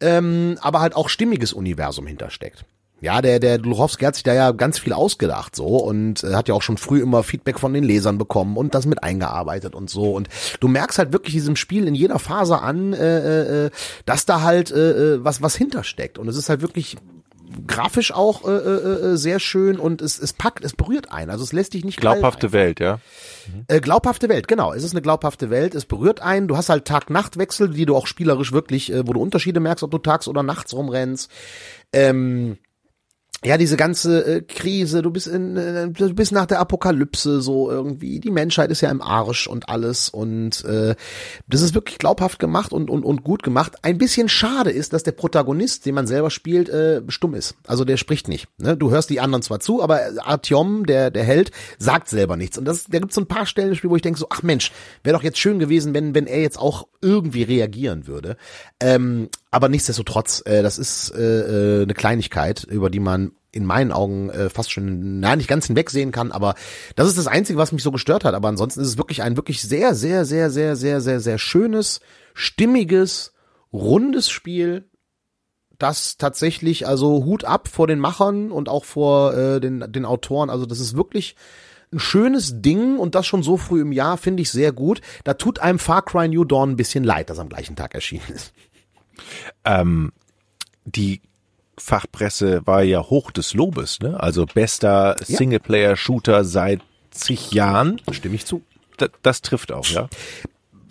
ähm, aber halt auch stimmiges Universum hintersteckt. Ja, der, der Luchowski hat sich da ja ganz viel ausgedacht so und äh, hat ja auch schon früh immer Feedback von den Lesern bekommen und das mit eingearbeitet und so. Und du merkst halt wirklich diesem Spiel in jeder Phase an, äh, äh, dass da halt äh, äh, was, was hintersteckt. Und es ist halt wirklich grafisch auch äh, äh, äh, sehr schön und es, es packt, es berührt einen. Also es lässt dich nicht Glaubhafte Welt, ja. äh, glaubhafte Welt, genau. Es ist eine glaubhafte Welt. Es berührt einen. Du hast halt Tag-Nacht-Wechsel, die du auch spielerisch wirklich, äh, wo du Unterschiede merkst, ob du tags oder nachts rumrennst. Ähm, ja, diese ganze äh, Krise, du bist in, äh, du bist nach der Apokalypse so irgendwie. Die Menschheit ist ja im Arsch und alles und äh, das ist wirklich glaubhaft gemacht und und und gut gemacht. Ein bisschen schade ist, dass der Protagonist, den man selber spielt, äh, stumm ist. Also der spricht nicht. Ne? Du hörst die anderen zwar zu, aber Artyom, der der Held, sagt selber nichts. Und das, da gibt's so ein paar Stellen im Spiel, wo ich denke so, ach Mensch, wäre doch jetzt schön gewesen, wenn wenn er jetzt auch irgendwie reagieren würde. Ähm, aber nichtsdestotrotz, äh, das ist äh, äh, eine Kleinigkeit, über die man in meinen Augen äh, fast schon, na nicht ganz hinwegsehen kann, aber das ist das Einzige, was mich so gestört hat. Aber ansonsten ist es wirklich ein wirklich sehr, sehr, sehr, sehr, sehr, sehr, sehr schönes, stimmiges, rundes Spiel, das tatsächlich, also Hut ab vor den Machern und auch vor äh, den, den Autoren. Also das ist wirklich ein schönes Ding und das schon so früh im Jahr finde ich sehr gut. Da tut einem Far Cry New Dawn ein bisschen leid, dass am gleichen Tag erschienen ist. Ähm, die Fachpresse war ja hoch des Lobes, ne? Also bester Singleplayer-Shooter seit zig Jahren. Stimme ich zu. Das, das trifft auch, ja.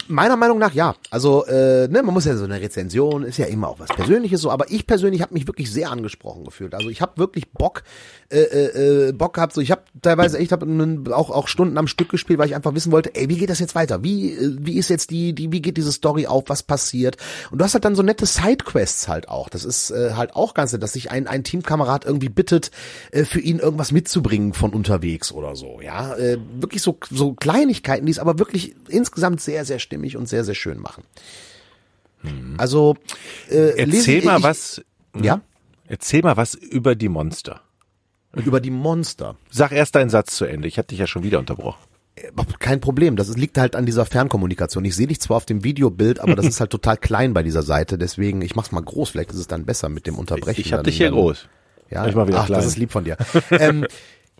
Meiner Meinung nach ja. Also äh, ne, man muss ja so eine Rezension ist ja immer auch was Persönliches so, aber ich persönlich habe mich wirklich sehr angesprochen gefühlt. Also ich habe wirklich Bock, äh, äh, äh, Bock gehabt. So, ich habe teilweise echt hab auch auch Stunden am Stück gespielt, weil ich einfach wissen wollte, ey, wie geht das jetzt weiter? Wie äh, wie ist jetzt die die wie geht diese Story auf? Was passiert? Und du hast halt dann so nette Sidequests halt auch. Das ist äh, halt auch ganz nett, dass sich ein ein Teamkamerad irgendwie bittet, äh, für ihn irgendwas mitzubringen von unterwegs oder so. Ja, äh, wirklich so so Kleinigkeiten, die es aber wirklich insgesamt sehr sehr stimmig und sehr sehr schön machen. Also äh, Erzähl lesen- mal ich, was. Ja, Erzähl mal was über die Monster. über die Monster. Sag erst deinen Satz zu Ende. Ich hatte dich ja schon wieder unterbrochen. Kein Problem, das liegt halt an dieser Fernkommunikation. Ich sehe dich zwar auf dem Videobild, aber das ist halt total klein bei dieser Seite. Deswegen, ich mach's mal groß. Vielleicht ist es dann besser mit dem Unterbrechen. Ich habe Dann- dich hier dann- groß. Ja, Ich mal wieder ach, klein. das ist lieb von dir. ähm,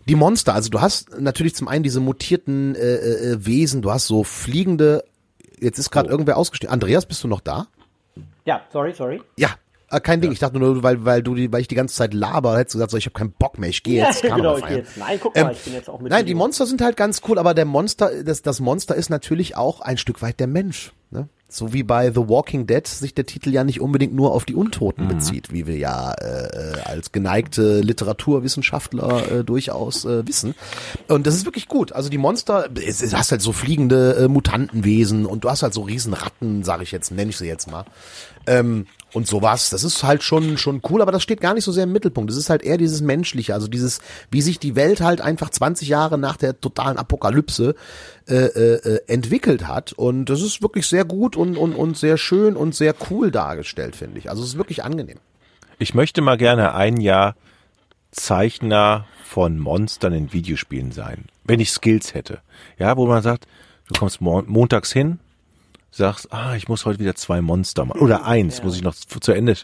die Monster, also du hast natürlich zum einen diese mutierten äh, äh, Wesen, du hast so fliegende. Jetzt ist Oh. gerade irgendwer ausgestiegen. Andreas, bist du noch da? Ja, sorry, sorry. Ja. äh, Kein Ding, ich dachte nur, weil, weil du die, weil ich die ganze Zeit laber, hättest du gesagt, so, ich habe keinen Bock mehr, ich gehe jetzt Ja, genau, ich geh jetzt. Nein, guck mal, ich bin jetzt auch mit Nein, die. Monster sind halt ganz cool, aber der Monster, das, das Monster ist natürlich auch ein Stück weit der Mensch. Ne? So wie bei The Walking Dead sich der Titel ja nicht unbedingt nur auf die Untoten bezieht, wie wir ja äh, als geneigte Literaturwissenschaftler äh, durchaus äh, wissen. Und das ist wirklich gut. Also die Monster, es, es hast halt so fliegende äh, Mutantenwesen und du hast halt so Riesenratten, sage ich jetzt, nenne ich sie jetzt mal. Ähm, und sowas, das ist halt schon schon cool, aber das steht gar nicht so sehr im Mittelpunkt. Das ist halt eher dieses menschliche, also dieses, wie sich die Welt halt einfach 20 Jahre nach der totalen Apokalypse äh, äh, entwickelt hat. Und das ist wirklich sehr gut und und und sehr schön und sehr cool dargestellt, finde ich. Also es ist wirklich angenehm. Ich möchte mal gerne ein Jahr Zeichner von Monstern in Videospielen sein, wenn ich Skills hätte. Ja, wo man sagt, du kommst mon montags hin, sagst, ah, ich muss heute wieder zwei Monster machen. Oder eins, muss ich noch zu zu Ende.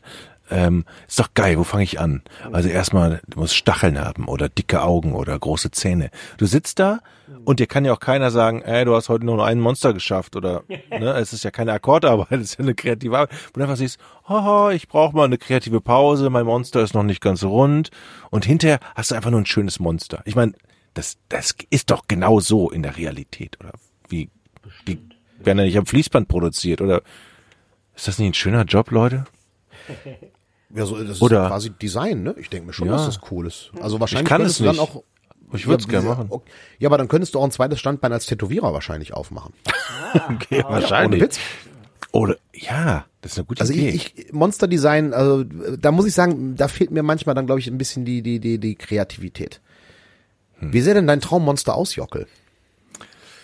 Ähm, ist doch geil, wo fange ich an? Also erstmal, du musst Stacheln haben oder dicke Augen oder große Zähne. Du sitzt da und dir kann ja auch keiner sagen, ey, du hast heute nur noch einen Monster geschafft oder ne, es ist ja keine Akkordarbeit, es ist ja eine kreative Arbeit. Wo du einfach siehst, haha, ich brauche mal eine kreative Pause, mein Monster ist noch nicht ganz rund und hinterher hast du einfach nur ein schönes Monster. Ich meine, das, das ist doch genau so in der Realität, oder? Wie, wie werden ja nicht am Fließband produziert, oder? Ist das nicht ein schöner Job, Leute? Ja, so, das ist Oder- ja quasi Design, ne? Ich denke mir schon, Ja. dass das cool ist. Also wahrscheinlich kann könntest es du dann nicht. auch. Ich würde es gerne machen. Ja, aber dann könntest du auch ein zweites Standbein als Tätowierer wahrscheinlich aufmachen. Okay, Ohne wahrscheinlich. Witz. Oder, ja, das ist eine gute Also Idee. ich, ich Monster Design, also da muss ich sagen, da fehlt mir manchmal dann, glaube ich, ein bisschen die, die, die, die Kreativität. Hm. Wie sähe denn dein Traummonster aus, Jockel?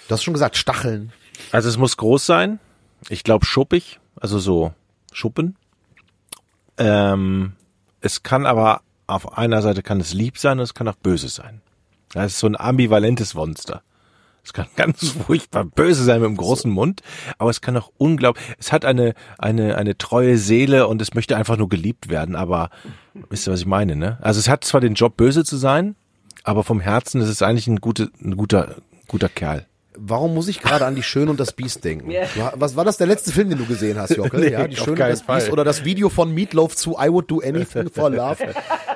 Du hast schon gesagt, Stacheln. Also es muss groß sein. Ich glaube schuppig, also so Schuppen. Ähm, es kann aber auf einer Seite kann es lieb sein und es kann auch böse sein. Das ist so ein ambivalentes Monster. Es kann ganz furchtbar böse sein mit einem großen Mund, aber es kann auch unglaublich, es hat eine, eine, eine treue Seele und es möchte einfach nur geliebt werden, aber wisst ihr, was ich meine, ne? Also es hat zwar den Job, böse zu sein, aber vom Herzen ist es eigentlich ein, gute, ein guter, guter Kerl. Warum muss ich gerade an die Schöne und das Biest denken? Was war das der letzte Film, den du gesehen hast, Jockel? Nee, ja, die Schöne und das Biest Fall. oder das Video von Meatloaf zu I Would Do Anything for Love.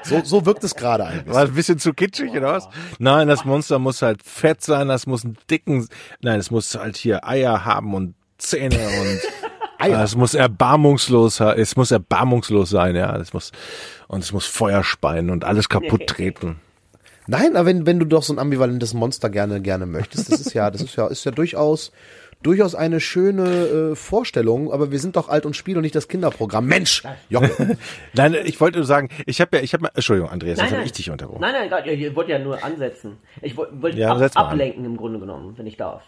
So, so wirkt es gerade ein bisschen. War ein bisschen zu kitschig, oder was? Nein, das Monster muss halt fett sein, das muss einen dicken, nein, es muss halt hier Eier haben und Zähne und Eier. es muss erbarmungslos, es muss erbarmungslos sein, ja, es muss, und es muss Feuer speien und alles kaputt treten. Nein, aber wenn, wenn du doch so ein ambivalentes Monster gerne, gerne möchtest, das ist ja, das ist ja, ist ja durchaus, durchaus eine schöne äh, Vorstellung, aber wir sind doch alt und Spiel und nicht das Kinderprogramm. Mensch, Jockel. Nein, ich wollte nur sagen, ich habe ja, ich habe mal, Entschuldigung, Andreas, Nein, jetzt habe nein. ich dich unterbrochen. Nein, nein, ich wollte ja nur ansetzen. Ich wollte wollte Ja, ab, setz mal an. ablenken im Grunde genommen, wenn ich darf.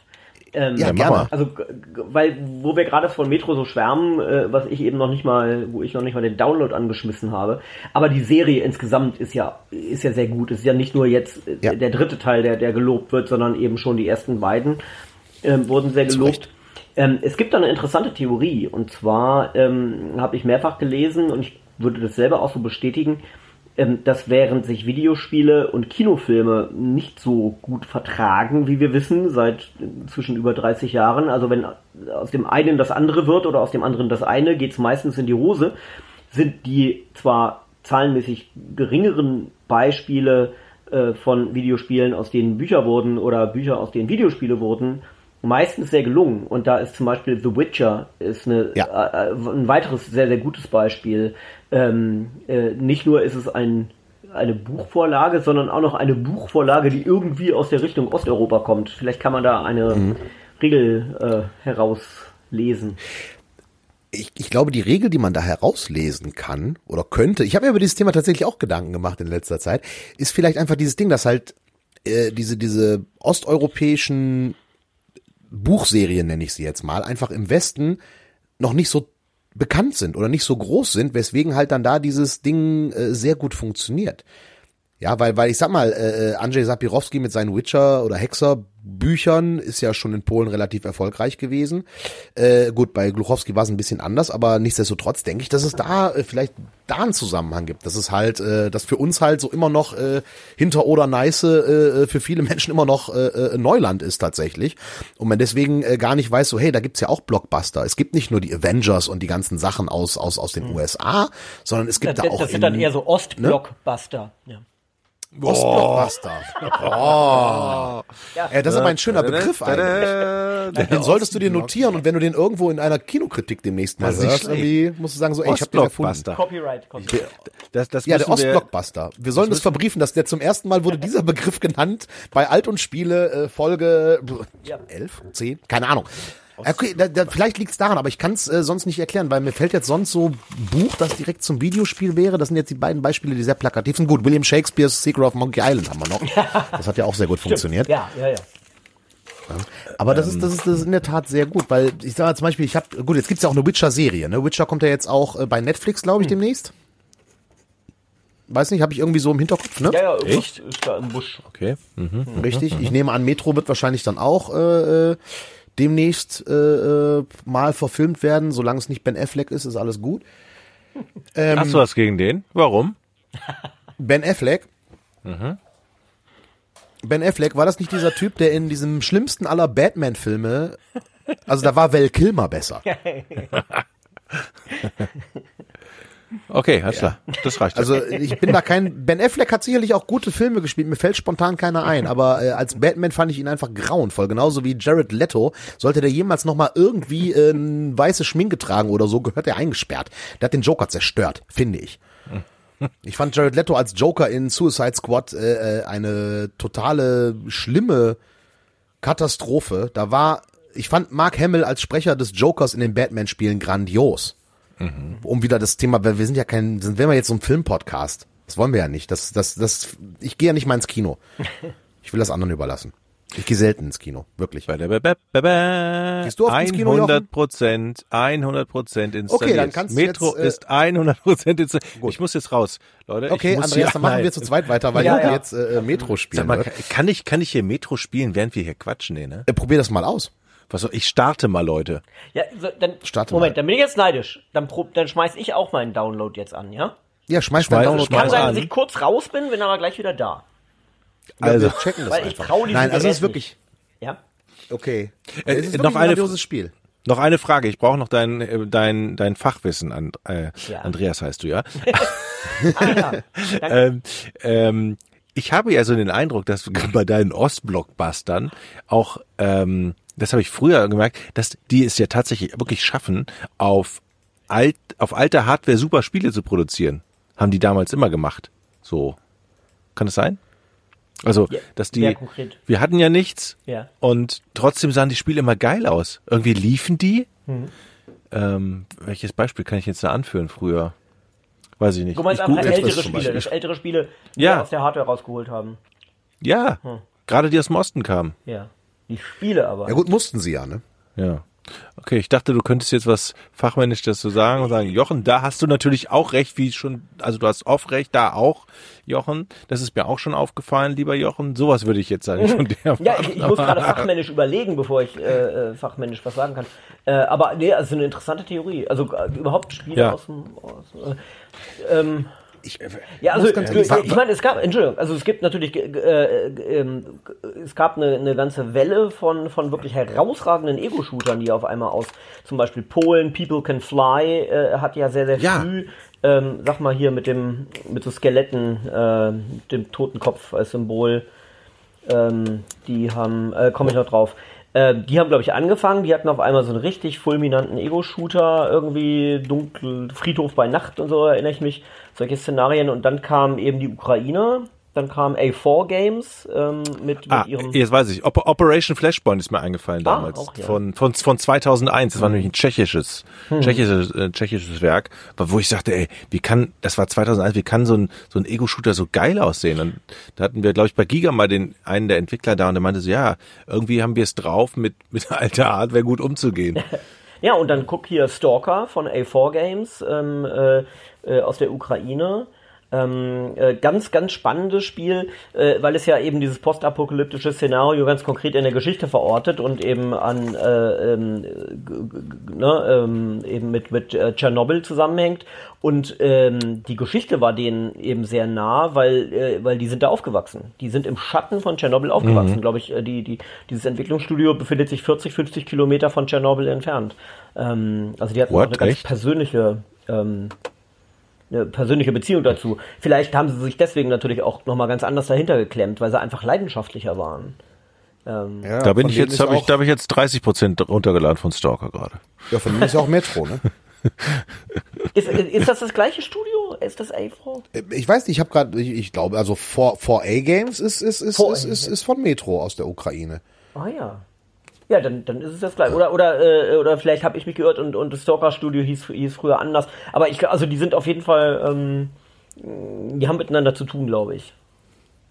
Ähm, Ja, mach gerne. mal. Also, weil, wo wir gerade von Metro so schwärmen, äh, was ich eben noch nicht mal, wo ich noch nicht mal den Download angeschmissen habe. Aber die Serie insgesamt ist ja, ist ja sehr gut. Es ist ja nicht nur jetzt äh, Ja. der dritte Teil, der, der gelobt wird, sondern eben schon die ersten beiden ähm, wurden sehr gelobt. Ähm, es gibt da eine interessante Theorie. Und zwar ähm, habe ich mehrfach gelesen und ich würde das selber auch so bestätigen, dass während sich Videospiele und Kinofilme nicht so gut vertragen, wie wir wissen, seit inzwischen über 30 Jahren, also wenn aus dem einen das andere wird oder aus dem anderen das eine, geht es meistens in die Hose, sind die zwar zahlenmäßig geringeren Beispiele äh, von Videospielen, aus denen Bücher wurden oder Bücher, aus denen Videospiele wurden, meistens sehr gelungen. Und da ist zum Beispiel The Witcher ist eine, Ja. äh, äh, ein weiteres sehr, sehr gutes Beispiel. Ähm, äh, nicht nur ist es ein, eine Buchvorlage, sondern auch noch eine Buchvorlage, die irgendwie aus der Richtung Osteuropa kommt. Vielleicht kann man da eine Regel äh, herauslesen. Ich, ich glaube, die Regel, die man da herauslesen kann oder könnte, ich habe mir über dieses Thema tatsächlich auch Gedanken gemacht in letzter Zeit, ist vielleicht einfach dieses Ding, dass halt äh, diese, diese osteuropäischen Buchserien, nenne ich sie jetzt mal, einfach im Westen noch nicht so bekannt sind oder nicht so groß sind, weswegen halt dann da dieses Ding äh, sehr gut funktioniert. Ja, weil, weil ich sag mal, äh, Andrzej Sapirowski mit seinen Witcher- oder Hexer-Büchern ist ja schon in Polen relativ erfolgreich gewesen. Äh, gut, bei Gluchowski war es ein bisschen anders, aber nichtsdestotrotz denke ich, dass es da äh, vielleicht da einen Zusammenhang gibt. Dass es halt, äh, dass für uns halt so immer noch äh, hinter oder Neiße äh, für viele Menschen immer noch äh, äh, Neuland ist tatsächlich. Und man deswegen äh, gar nicht weiß, so hey, da gibt's ja auch Blockbuster. Es gibt nicht nur die Avengers und die ganzen Sachen aus, aus, aus den USA, sondern es gibt Das, da auch das sind in, dann eher so Ostblockbuster. Ja. Ostblockbuster. Oh. Ja, das ist aber ein schöner Begriff eigentlich. Den solltest du dir notieren und wenn du den irgendwo in einer Kinokritik demnächst mal Das hörst, schlecht. irgendwie musst du sagen so, ey, ich hab den erfunden. Ostblockbuster. Copyright. Copyright. Das, das Ja, der Ostblockbuster. Wir sollen das verbriefen, dass der zum ersten Mal wurde dieser Begriff genannt bei Alt und Spiele äh, Folge Ja. 11, 10, keine Ahnung. Okay, da, da, vielleicht liegt's daran, aber ich kann es äh, sonst nicht erklären, weil mir fällt jetzt sonst so Buch, das direkt zum Videospiel wäre. Das sind jetzt die beiden Beispiele, die sehr plakativ sind. Gut, William Shakespeare's Secret of Monkey Island haben wir noch. Das hat ja auch sehr gut funktioniert. Ja, ja, ja. Aber das ist, das ist, das ist in der Tat sehr gut, weil ich sage zum Beispiel, ich habe, gut, jetzt gibt's ja auch eine Witcher-Serie, ne? Witcher kommt ja jetzt auch äh, bei Netflix, glaube ich, demnächst. Weiß nicht, habe ich irgendwie so im Hinterkopf, ne? Ja, ja, Echt? ist da im Busch. Okay. Mhm. Richtig. Ich nehme an, Metro wird wahrscheinlich dann auch äh, äh, demnächst äh, äh, mal verfilmt werden. Solange es nicht Ben Affleck ist, ist alles gut. Ähm, Hast du was gegen den? Warum? Ben Affleck. Mhm. Ben Affleck, war das nicht dieser Typ, der in diesem schlimmsten aller Batman-Filme, also da war Val Kilmer besser. Okay, alles klar. Das reicht. Also ich bin da kein, Ben Affleck hat sicherlich auch gute Filme gespielt, mir fällt spontan keiner ein, aber äh, als Batman fand ich ihn einfach grauenvoll, genauso wie Jared Leto. Sollte der jemals nochmal irgendwie äh, weiße Schminke tragen oder so, gehört er eingesperrt. Der hat den Joker zerstört, finde ich. Ich fand Jared Leto als Joker in Suicide Squad äh, äh, eine totale schlimme Katastrophe. Da war, ich fand Mark Hamill als Sprecher des Jokers in den Batman-Spielen grandios. Um wieder das Thema, weil wir sind ja kein, sind wir jetzt so ein Filmpodcast. Das wollen wir ja nicht. Das, das, das, ich gehe ja nicht mal ins Kino. Ich will das anderen überlassen. Ich gehe selten ins Kino, wirklich. Gehst Gehst du oft ins Kino, Jochen? 100 Prozent, 100 Prozent installiert. Okay, dann kannst du Metro jetzt, äh, ist 100 Prozent installiert. Ich muss jetzt raus, Leute. Okay, Andreas, dann machen wir zu zweit weiter, weil Ja, ja. jetzt äh, Metro spielen Sag mal, wird. kann ich, kann ich hier Metro spielen, während wir hier quatschen? Nee, ne? Äh, probier das mal aus. Was soll, ich starte mal, Leute. Ja, so, dann, Starte Moment, mal. dann bin ich jetzt neidisch. Dann, prob, dann schmeiß ich auch meinen Download jetzt an, ja? Ja, schmeiß Schmeiß- deinen Download schmeiß Kann sein, an. dass ich kurz raus bin, bin aber gleich wieder da. Also, wir checken das Weil ich einfach. trau diesen Nein, also es ist wirklich, Ja? okay. Äh, es ist wirklich noch ein eine- grandioses Spiel. Noch eine Frage. Ich brauche noch dein, äh, dein, dein Fachwissen. And, äh, Ja. Andreas heißt du, ja? Ah, ja. Danke. ähm, ähm, ich habe ja so den Eindruck, dass bei deinen Ostblockbustern auch, ähm, das habe ich früher gemerkt, dass die es ja tatsächlich wirklich schaffen, auf alt, auf alter Hardware super Spiele zu produzieren. Haben die damals immer gemacht. So. Kann das sein? Also, Ja, dass die, wir hatten ja nichts Ja. und trotzdem sahen die Spiele immer geil aus. Irgendwie liefen die. Mhm. Ähm, welches Beispiel kann ich jetzt da anführen früher? Weiß ich nicht. Du meinst Ich einfach ältere Spiele, Beispiel. das ältere Spiele, die Ja. aus der Hardware rausgeholt haben. Ja, Hm. gerade die aus dem Osten kamen. Ja. Die Spiele aber. Ja gut, mussten sie ja, ne? Ja. Okay, ich dachte, du könntest jetzt was fachmännisch dazu sagen und sagen, Jochen, da hast du natürlich auch recht, wie schon, also du hast oft recht, da auch, Jochen. Das ist mir auch schon aufgefallen, lieber Jochen. Sowas würde ich jetzt sagen von der Ja, ich, ich muss gerade fachmännisch überlegen, bevor ich äh, äh, fachmännisch was sagen kann. Äh, aber nee, also eine interessante Theorie. Also äh, überhaupt Spiele Ja. aus dem. Aus, äh, ähm, Ich, ja, also ganz äh, sagen- ich meine, es gab, Entschuldigung, also es gibt natürlich, äh, äh, ähm, es gab eine, eine ganze Welle von, von wirklich herausragenden Ego-Shootern, die auf einmal aus, zum Beispiel Polen, People Can Fly, äh, hat ja sehr, sehr Ja. früh, ähm, sag mal hier mit dem, mit so Skeletten, äh, dem Totenkopf als Symbol, ähm, die haben, äh, komme ich noch drauf. Äh, die haben, glaube ich, angefangen. Die hatten auf einmal so einen richtig fulminanten Ego-Shooter, irgendwie dunkel, Friedhof bei Nacht und so, erinnere ich mich. Solche Szenarien. Und dann kamen eben die Ukrainer. Dann kam A4 Games ähm, mit, mit Ah, ihrem. jetzt weiß ich. Op Operation Flashpoint ist mir eingefallen Ah, damals. auch, ja. von, von, von 2001. Das war nämlich ein tschechisches, Hm. tschechisches, äh, tschechisches Werk, wo ich sagte, ey, wie kann, das war 2001, wie kann so ein, so ein Ego-Shooter so geil aussehen? Und da hatten wir, glaube ich, bei Giga mal den, einen der Entwickler da und der meinte so, ja, irgendwie haben wir es drauf, mit, mit alter Hardware gut umzugehen. Ja, und dann guck hier Stalker von A4 Games ähm, äh, äh, aus der Ukraine. Ähm, äh, ganz, ganz spannendes Spiel, äh, weil es ja eben dieses postapokalyptische Szenario ganz konkret in der Geschichte verortet und eben an äh, ähm, ne, ähm, eben mit, mit äh, Tschernobyl zusammenhängt. Und ähm, die Geschichte war denen eben sehr nah, weil, äh, weil die sind da aufgewachsen. Die sind im Schatten von Tschernobyl aufgewachsen, glaube ich. Äh, die, die, dieses Entwicklungsstudio befindet sich 40, 50 Kilometer von Tschernobyl entfernt. Ähm, also die hatten What? auch eine ganz Echt? persönliche ähm, eine persönliche Beziehung dazu. Vielleicht haben sie sich deswegen natürlich auch nochmal ganz anders dahinter geklemmt, weil sie einfach leidenschaftlicher waren. Ähm, ja, da bin ich jetzt, habe ich, da habe ich jetzt 30 Prozent runtergeladen von Stalker gerade. Ja, von denen ist ja auch Metro, ne? ist, ist das das gleiche Studio? Ist das A4? Ich weiß nicht, ich habe gerade, ich, ich glaube, also 4, 4A Games ist, ist, ist, 4A, ist, ist, ist von Metro aus der Ukraine. Ah ja. Ja, dann, dann ist es das gleiche. Oder, oder, äh, oder vielleicht habe ich mich gehört und, und das Stalker-Studio hieß, hieß früher anders. Aber ich, also die sind auf jeden Fall, ähm, die haben miteinander zu tun, glaube ich.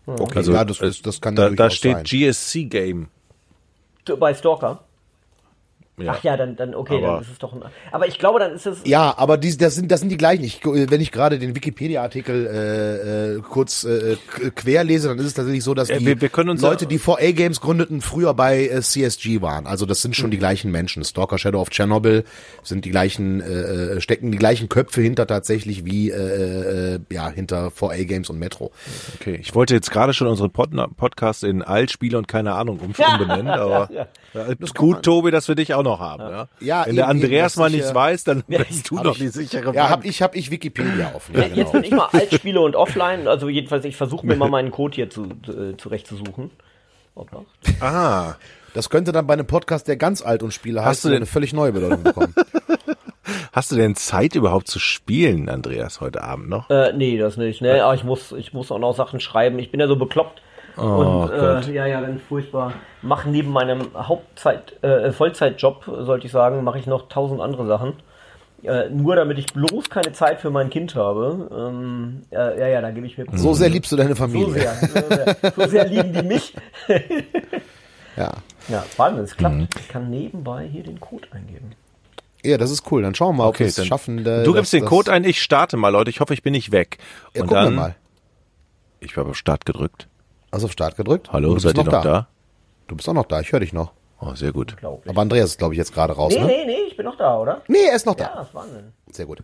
Okay, Also, ja, das, das kann Da, da steht sein. GSC Game. Bei Stalker. Ja. Ach ja, dann, dann okay, Aber- dann ist es doch ein. Aber ich glaube, dann ist es. Ja, aber die, das, sind, das sind die gleichen. Ich, wenn ich gerade den Wikipedia-Artikel äh, äh, kurz äh, k- quer lese, dann ist es tatsächlich so, dass Ja, die wir- wir können uns Leute, ja- die 4A Games gründeten, früher bei äh, CSG waren. Also das sind schon die gleichen Menschen. Stalker Shadow of Chernobyl sind die gleichen, äh, äh, stecken die gleichen Köpfe hinter tatsächlich wie äh, äh, ja hinter 4A Games und Metro. Okay, ich wollte jetzt gerade schon unseren Pod Podcast in Altspiele und keine Ahnung um- umbenennen, aber ja, gut, Tobi, dass wir dich auch noch haben. Ja, Ja, Wenn der eben, eben, Andreas das mal nichts ja- weiß, dann bist du ich- die sichere Ja, Bank. hab ich hab ich Wikipedia offen. Ja, Ja, Jetzt genau. bin ich mal Altspiele und offline, also jedenfalls, ich versuche mir mal meinen Code hier zu, äh, zurechtzusuchen. Hoppla. ah, Das könnte dann bei einem Podcast, der ganz alt und Spiele heißt, du denn- eine völlig neue Bedeutung bekommen. hast du denn Zeit überhaupt zu spielen, Andreas, heute Abend noch? Äh, nee, das nicht. Ne, aber ich muss, ich muss auch noch Sachen schreiben. Ich bin ja so bekloppt. Und Gott. äh, ja, ja, ganz furchtbar. Mach neben meinem Hauptzeit, äh, Vollzeitjob, sollte ich sagen, mache ich noch tausend andere Sachen. Äh, nur damit ich bloß keine Zeit für mein Kind habe. Ähm, äh, ja, ja, da gebe ich mir So sehr liebst du deine so Familie. sehr, so sehr, so sehr lieben die mich. Ja. Ja, Wahnsinn, es klappt. Ich kann nebenbei hier den Code eingeben. ja, das ist cool. Dann schauen wir mal, ob wir es dann- schaffen. äh, du gibst den das- Code ein, ich starte mal, Leute. Ich hoffe, ich bin nicht weg. Ja, und gucken dann, wir mal. ich habe auf Start gedrückt. Hast du auf Start gedrückt? Hallo, du bist seid ihr noch da? Du bist auch noch da, ich höre dich noch. Oh, sehr gut. Aber Andreas ist, glaube ich, jetzt gerade raus, Nee, ne? nee, nee, ich bin noch da, oder? Nee, er ist noch da. Ja, das Wahnsinn. Sehr gut.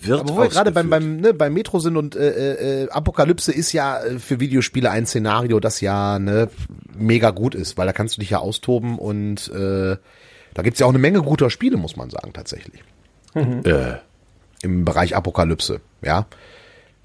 Wird Aber wo wir gerade beim, beim, ne, beim Metro sind und äh, äh, Apokalypse ist ja äh, für Videospiele ein Szenario, das ja ne, mega gut ist, weil da kannst du dich ja austoben und äh, da gibt's ja auch eine Menge guter Spiele, muss man sagen, tatsächlich. Äh, Im Bereich Apokalypse, ja.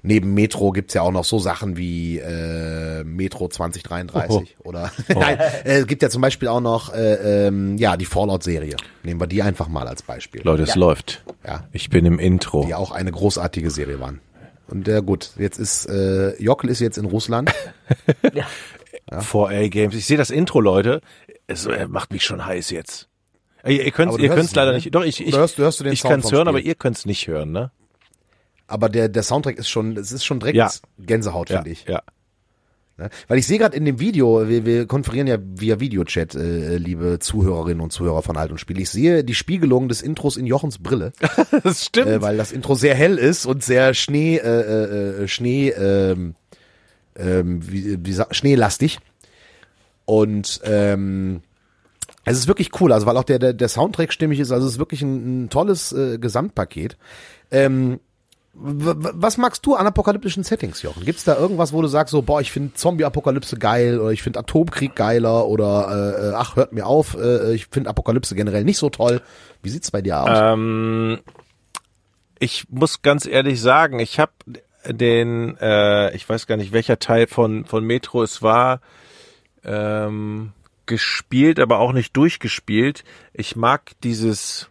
Neben Metro gibt's ja auch noch so Sachen wie äh, Metro 2033 oder nein, äh, es gibt ja zum Beispiel auch noch äh, ähm, ja die Fallout-Serie. Nehmen wir die einfach mal als Beispiel. Leute, es läuft. Ja. Ich bin im Intro. die auch eine großartige Serie waren. Und ja gut, jetzt ist äh, Jockel ist jetzt in Russland. 4A Games. Ich sehe das Intro, Leute. Es äh, macht mich schon heiß jetzt. Äh, Ihr, ihr könnt ihr könnt's es leider nicht, nicht. ne? Doch, ich, ich, hörst du- hörst du den ich vom hören, aber ihr könnt's nicht hören, ne? Aber der der Soundtrack ist schon, es ist schon direkt Ja. Gänsehaut, Ja, finde ich. ja. Ne? Weil ich sehe gerade in dem Video, wir, wir konferieren ja via Videochat, äh, liebe Zuhörerinnen und Zuhörer von Alt und Spiel. Ich sehe die Spiegelung des Intros in Jochens Brille, Das stimmt. äh, weil das Intro sehr hell ist und sehr Schnee, äh, äh, äh, Schnee, ähm, ähm, wie, wie, schneelastig. Und ähm, es ist wirklich cool, also weil auch der, der, der Soundtrack stimmig ist, also es ist wirklich ein, ein tolles äh, Gesamtpaket. Ähm, was magst du an apokalyptischen Settings, Jochen? Gibt's da irgendwas, wo du sagst, so, boah, ich finde Zombie-Apokalypse geil oder ich finde Atomkrieg geiler oder äh, äh, ach, hört mir auf, äh, ich finde Apokalypse generell nicht so toll. Wie sieht's bei dir aus? Ähm, ich muss ganz ehrlich sagen, ich habe den, äh, ich weiß gar nicht, welcher Teil von, von Metro es war, ähm, gespielt, aber auch nicht durchgespielt. Ich mag dieses,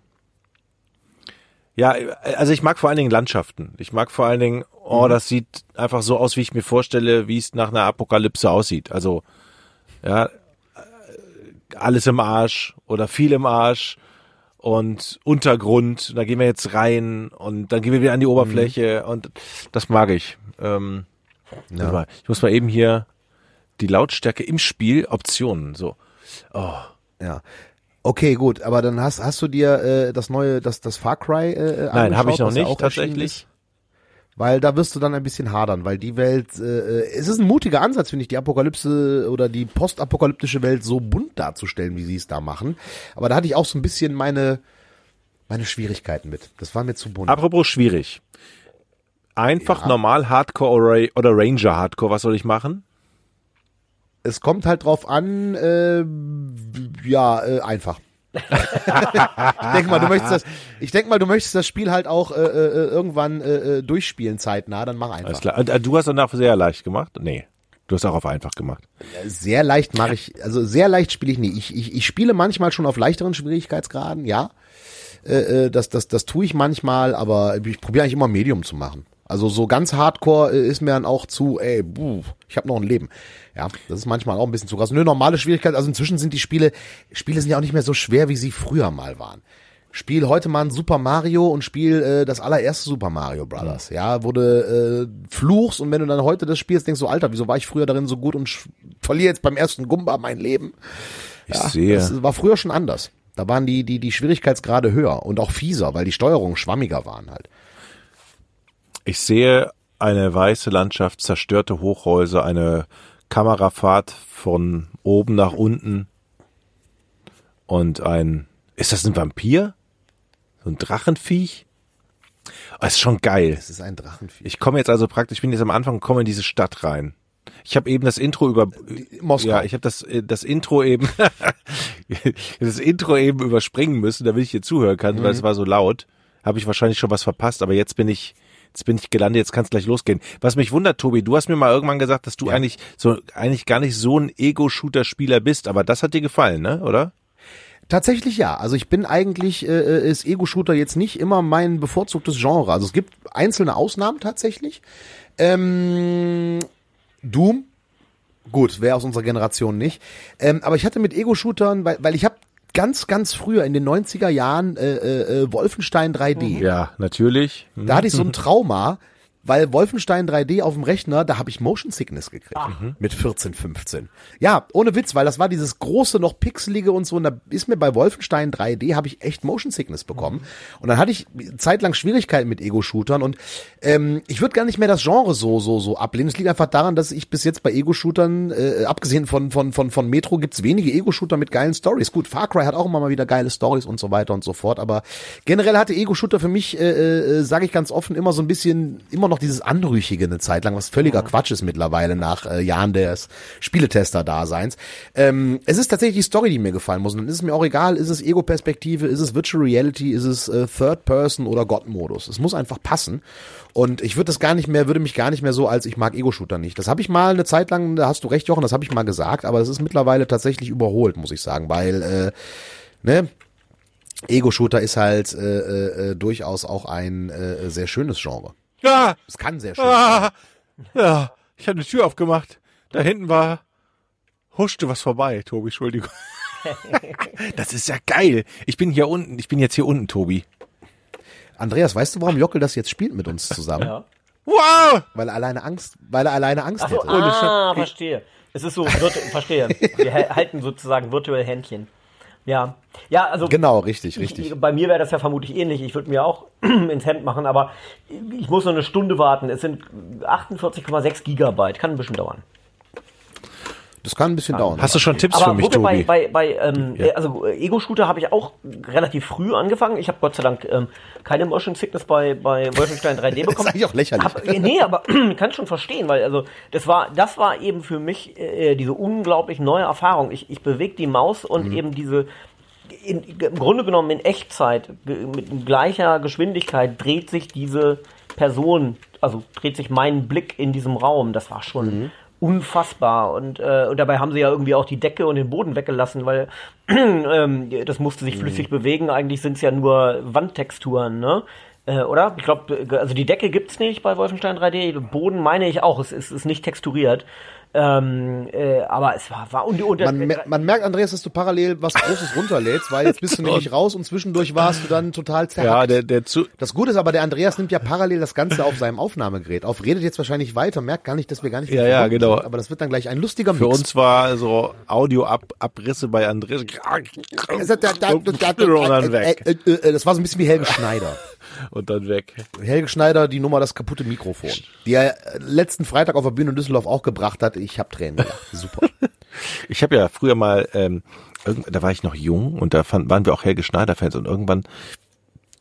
ja, also ich mag vor allen Dingen Landschaften. Ich mag vor allen Dingen, oh, das sieht einfach so aus, wie ich mir vorstelle, wie es nach einer Apokalypse aussieht. Also, ja, alles im Arsch oder viel im Arsch und Untergrund. Da gehen wir jetzt rein und dann gehen wir wieder an die Oberfläche und das mag ich. Ähm, warte mal, Ich muss mal eben hier die Lautstärke im Spiel Optionen so. ja. Okay, gut, aber dann hast hast du dir äh, das neue, das das Far Cry äh, Nein, habe ich noch nicht tatsächlich. Weil da wirst du dann ein bisschen hadern, weil die Welt, äh, es ist ein mutiger Ansatz, finde ich, die Apokalypse oder die postapokalyptische Welt so bunt darzustellen, wie sie es da machen. Aber da hatte ich auch so ein bisschen meine, meine Schwierigkeiten mit. Das war mir zu bunt. Apropos schwierig. Einfach Ja. normal Hardcore oder Ranger Hardcore, was soll ich machen? Es kommt halt drauf an, äh, ja, äh, einfach. ich denke mal, du möchtest das, ich denke mal, du möchtest das Spiel halt auch äh, äh, irgendwann äh, äh, durchspielen zeitnah, dann mach einfach. Alles klar. Äh, Du hast danach sehr leicht gemacht? Nee. Du hast auch auf einfach gemacht. Sehr leicht mache ich, also sehr leicht spiele ich nie. Ich, ich, ich spiele manchmal schon auf leichteren Schwierigkeitsgraden, ja. Äh, äh, das, das, das tue ich manchmal, aber ich probiere eigentlich immer Medium zu machen. Also so ganz Hardcore äh, ist mir dann auch zu, ey, buh, ich habe noch ein Leben. Ja, das ist manchmal auch ein bisschen zu krass. Nö, normale Schwierigkeit, also inzwischen sind die Spiele, Spiele sind ja auch nicht mehr so schwer, wie sie früher mal waren. Spiel heute mal ein Super Mario und spiel äh, das allererste Super Mario Brothers. Ja, wurde äh, fluchst und wenn du dann heute das spielst, denkst du, Alter, wieso war ich früher darin so gut und verliere jetzt beim ersten Gumba mein Leben? Ich Ja, sehe. Das war früher schon anders. Da waren die, die, die Schwierigkeitsgrade höher und auch fieser, weil die Steuerungen schwammiger waren halt. Ich sehe eine weiße Landschaft, zerstörte Hochhäuser, eine Kamerafahrt von oben nach unten und ein, ist das ein Vampir? So ein Drachenviech? Oh, ist schon geil. Es ist ein Drachenvieh. Ich komme jetzt also praktisch, ich bin jetzt am Anfang, komme in diese Stadt rein. Ich habe eben das Intro über Moskau. Ja, ich habe das äh, das Intro eben das Intro eben überspringen müssen, damit ich hier zuhören kann, weil es war so laut. Habe ich wahrscheinlich schon was verpasst, aber jetzt bin ich jetzt bin ich gelandet, jetzt kann es gleich losgehen. Was mich wundert, Tobi, du hast mir mal irgendwann gesagt, dass du eigentlich so eigentlich gar nicht so ein Ego-Shooter-Spieler bist, aber das hat dir gefallen, ne? Oder? Tatsächlich ja. Also ich bin eigentlich, äh, ist Ego-Shooter jetzt nicht immer mein bevorzugtes Genre. Also es gibt einzelne Ausnahmen tatsächlich. Ähm, Doom, gut, wäre aus unserer Generation nicht. Ähm, aber ich hatte mit Ego-Shootern, weil, weil ich habe ganz, ganz früher in den 90er Jahren äh, äh, äh, Wolfenstein 3D. Ja, natürlich. Da hatte ich so ein Trauma, weil Wolfenstein 3D auf dem Rechner, da habe ich Motion Sickness gekriegt. Mit 14, 15. Ja, ohne Witz, weil das war dieses große, noch pixelige und so. Und da ist mir bei Wolfenstein 3D, habe ich echt Motion Sickness bekommen. Und dann hatte ich zeitlang Schwierigkeiten mit Ego-Shootern. Und ähm, ich würde gar nicht mehr das Genre so, so, so ablehnen. Es liegt einfach daran, dass ich bis jetzt bei Ego-Shootern, äh, abgesehen von, von, von, von Metro, gibt's wenige Ego-Shooter mit geilen Stories. Gut, Far Cry hat auch immer mal wieder geile Stories und so weiter und so fort. Aber generell hatte Ego-Shooter für mich, äh, äh, sage ich ganz offen, immer so ein bisschen, immer noch dieses Anrüchige eine Zeit lang, was völliger Quatsch ist mittlerweile nach äh, Jahren des Spieletester-Daseins. Ähm, es ist tatsächlich die Story, die mir gefallen muss. Und dann ist es mir auch egal, ist es Ego-Perspektive, ist es Virtual Reality, ist es äh, Third-Person oder God-Modus. Es muss einfach passen. Und ich würde das gar nicht mehr, würde mich gar nicht mehr so als ich mag Ego-Shooter nicht. Das habe ich mal eine Zeit lang, da hast du recht, Jochen, das habe ich mal gesagt, aber es ist mittlerweile tatsächlich überholt, muss ich sagen, weil, äh, ne, Ego-Shooter ist halt äh, äh, durchaus auch ein äh, sehr schönes Genre. Ja, Es kann sehr schön sein. ah, ja, ich habe eine Tür aufgemacht. Da hinten war huschte was vorbei, Tobi, Entschuldigung. das ist ja geil. Ich bin hier unten, ich bin jetzt hier unten, Tobi. Andreas, weißt du, warum Jockel das jetzt spielt mit uns zusammen? Ja. Wow! Weil er alleine Angst, weil er alleine Angst Ach so, hätte. ah, verstehe. Es ist so, verstehe. Wir hal- halten sozusagen virtuell Händchen. Ja. Ja, also. Genau, richtig, richtig. Ich, bei mir wäre das ja vermutlich ähnlich. Ich würde mir auch ins Hemd machen, aber ich muss noch eine Stunde warten. Es sind 48,6 Gigabyte. Kann ein bisschen dauern. Das kann ein bisschen dauern. Hast du schon Tipps Aber für mich, wir bei, Tobi? bei, bei ähm, äh, also äh, Ego-Shooter habe ich auch relativ früh angefangen. Ich habe Gott sei Dank ähm, keine Motion Sickness bei, bei Wolfenstein 3D Das ist bekommen. eigentlich auch lächerlich. Hab, äh, nee, aber ich kann schon verstehen, weil also das war das war eben für mich äh, diese unglaublich neue Erfahrung. Ich, ich bewege die Maus und Mhm. eben diese in, im Grunde genommen in Echtzeit mit gleicher Geschwindigkeit dreht sich diese Person, also dreht sich mein Blick in diesem Raum. Das war schon Mhm. Unfassbar und, äh, und dabei haben sie ja irgendwie auch die Decke und den Boden weggelassen, weil ähm, das musste sich flüssig bewegen. Eigentlich sind es ja nur Wandtexturen, ne? Äh, oder? Ich glaube, also die Decke gibt's nicht bei Wolfenstein 3D. Boden meine ich auch, es ist, ist nicht texturiert. Ähm, äh, aber es war, war und, und Man, mer- man merkt, Andreas, dass du parallel was Großes runterlädst, weil jetzt bist du nämlich raus und zwischendurch warst du dann total zerhackt. Ja, der, der zu, das Gute ist aber, der Andreas nimmt ja parallel das Ganze auf seinem Aufnahmegerät auf, redet jetzt wahrscheinlich weiter, merkt gar nicht, dass wir gar nicht Ja, mehr ja, genau. sind, aber das wird dann gleich ein lustiger für Mix. uns war so Audioabrisse bei Andreas. Weg. äh, äh, äh, Das war so ein bisschen wie Helge Schneider. Und dann weg. Helge Schneider, die Nummer das kaputte Mikrofon, die er äh, letzten Freitag auf der Bühne in Düsseldorf auch gebracht hat. Ich habe Tränen gelacht. Super. Ich habe ja früher mal, ähm, da war ich noch jung und da fand, waren wir auch Helge Schneider-Fans und irgendwann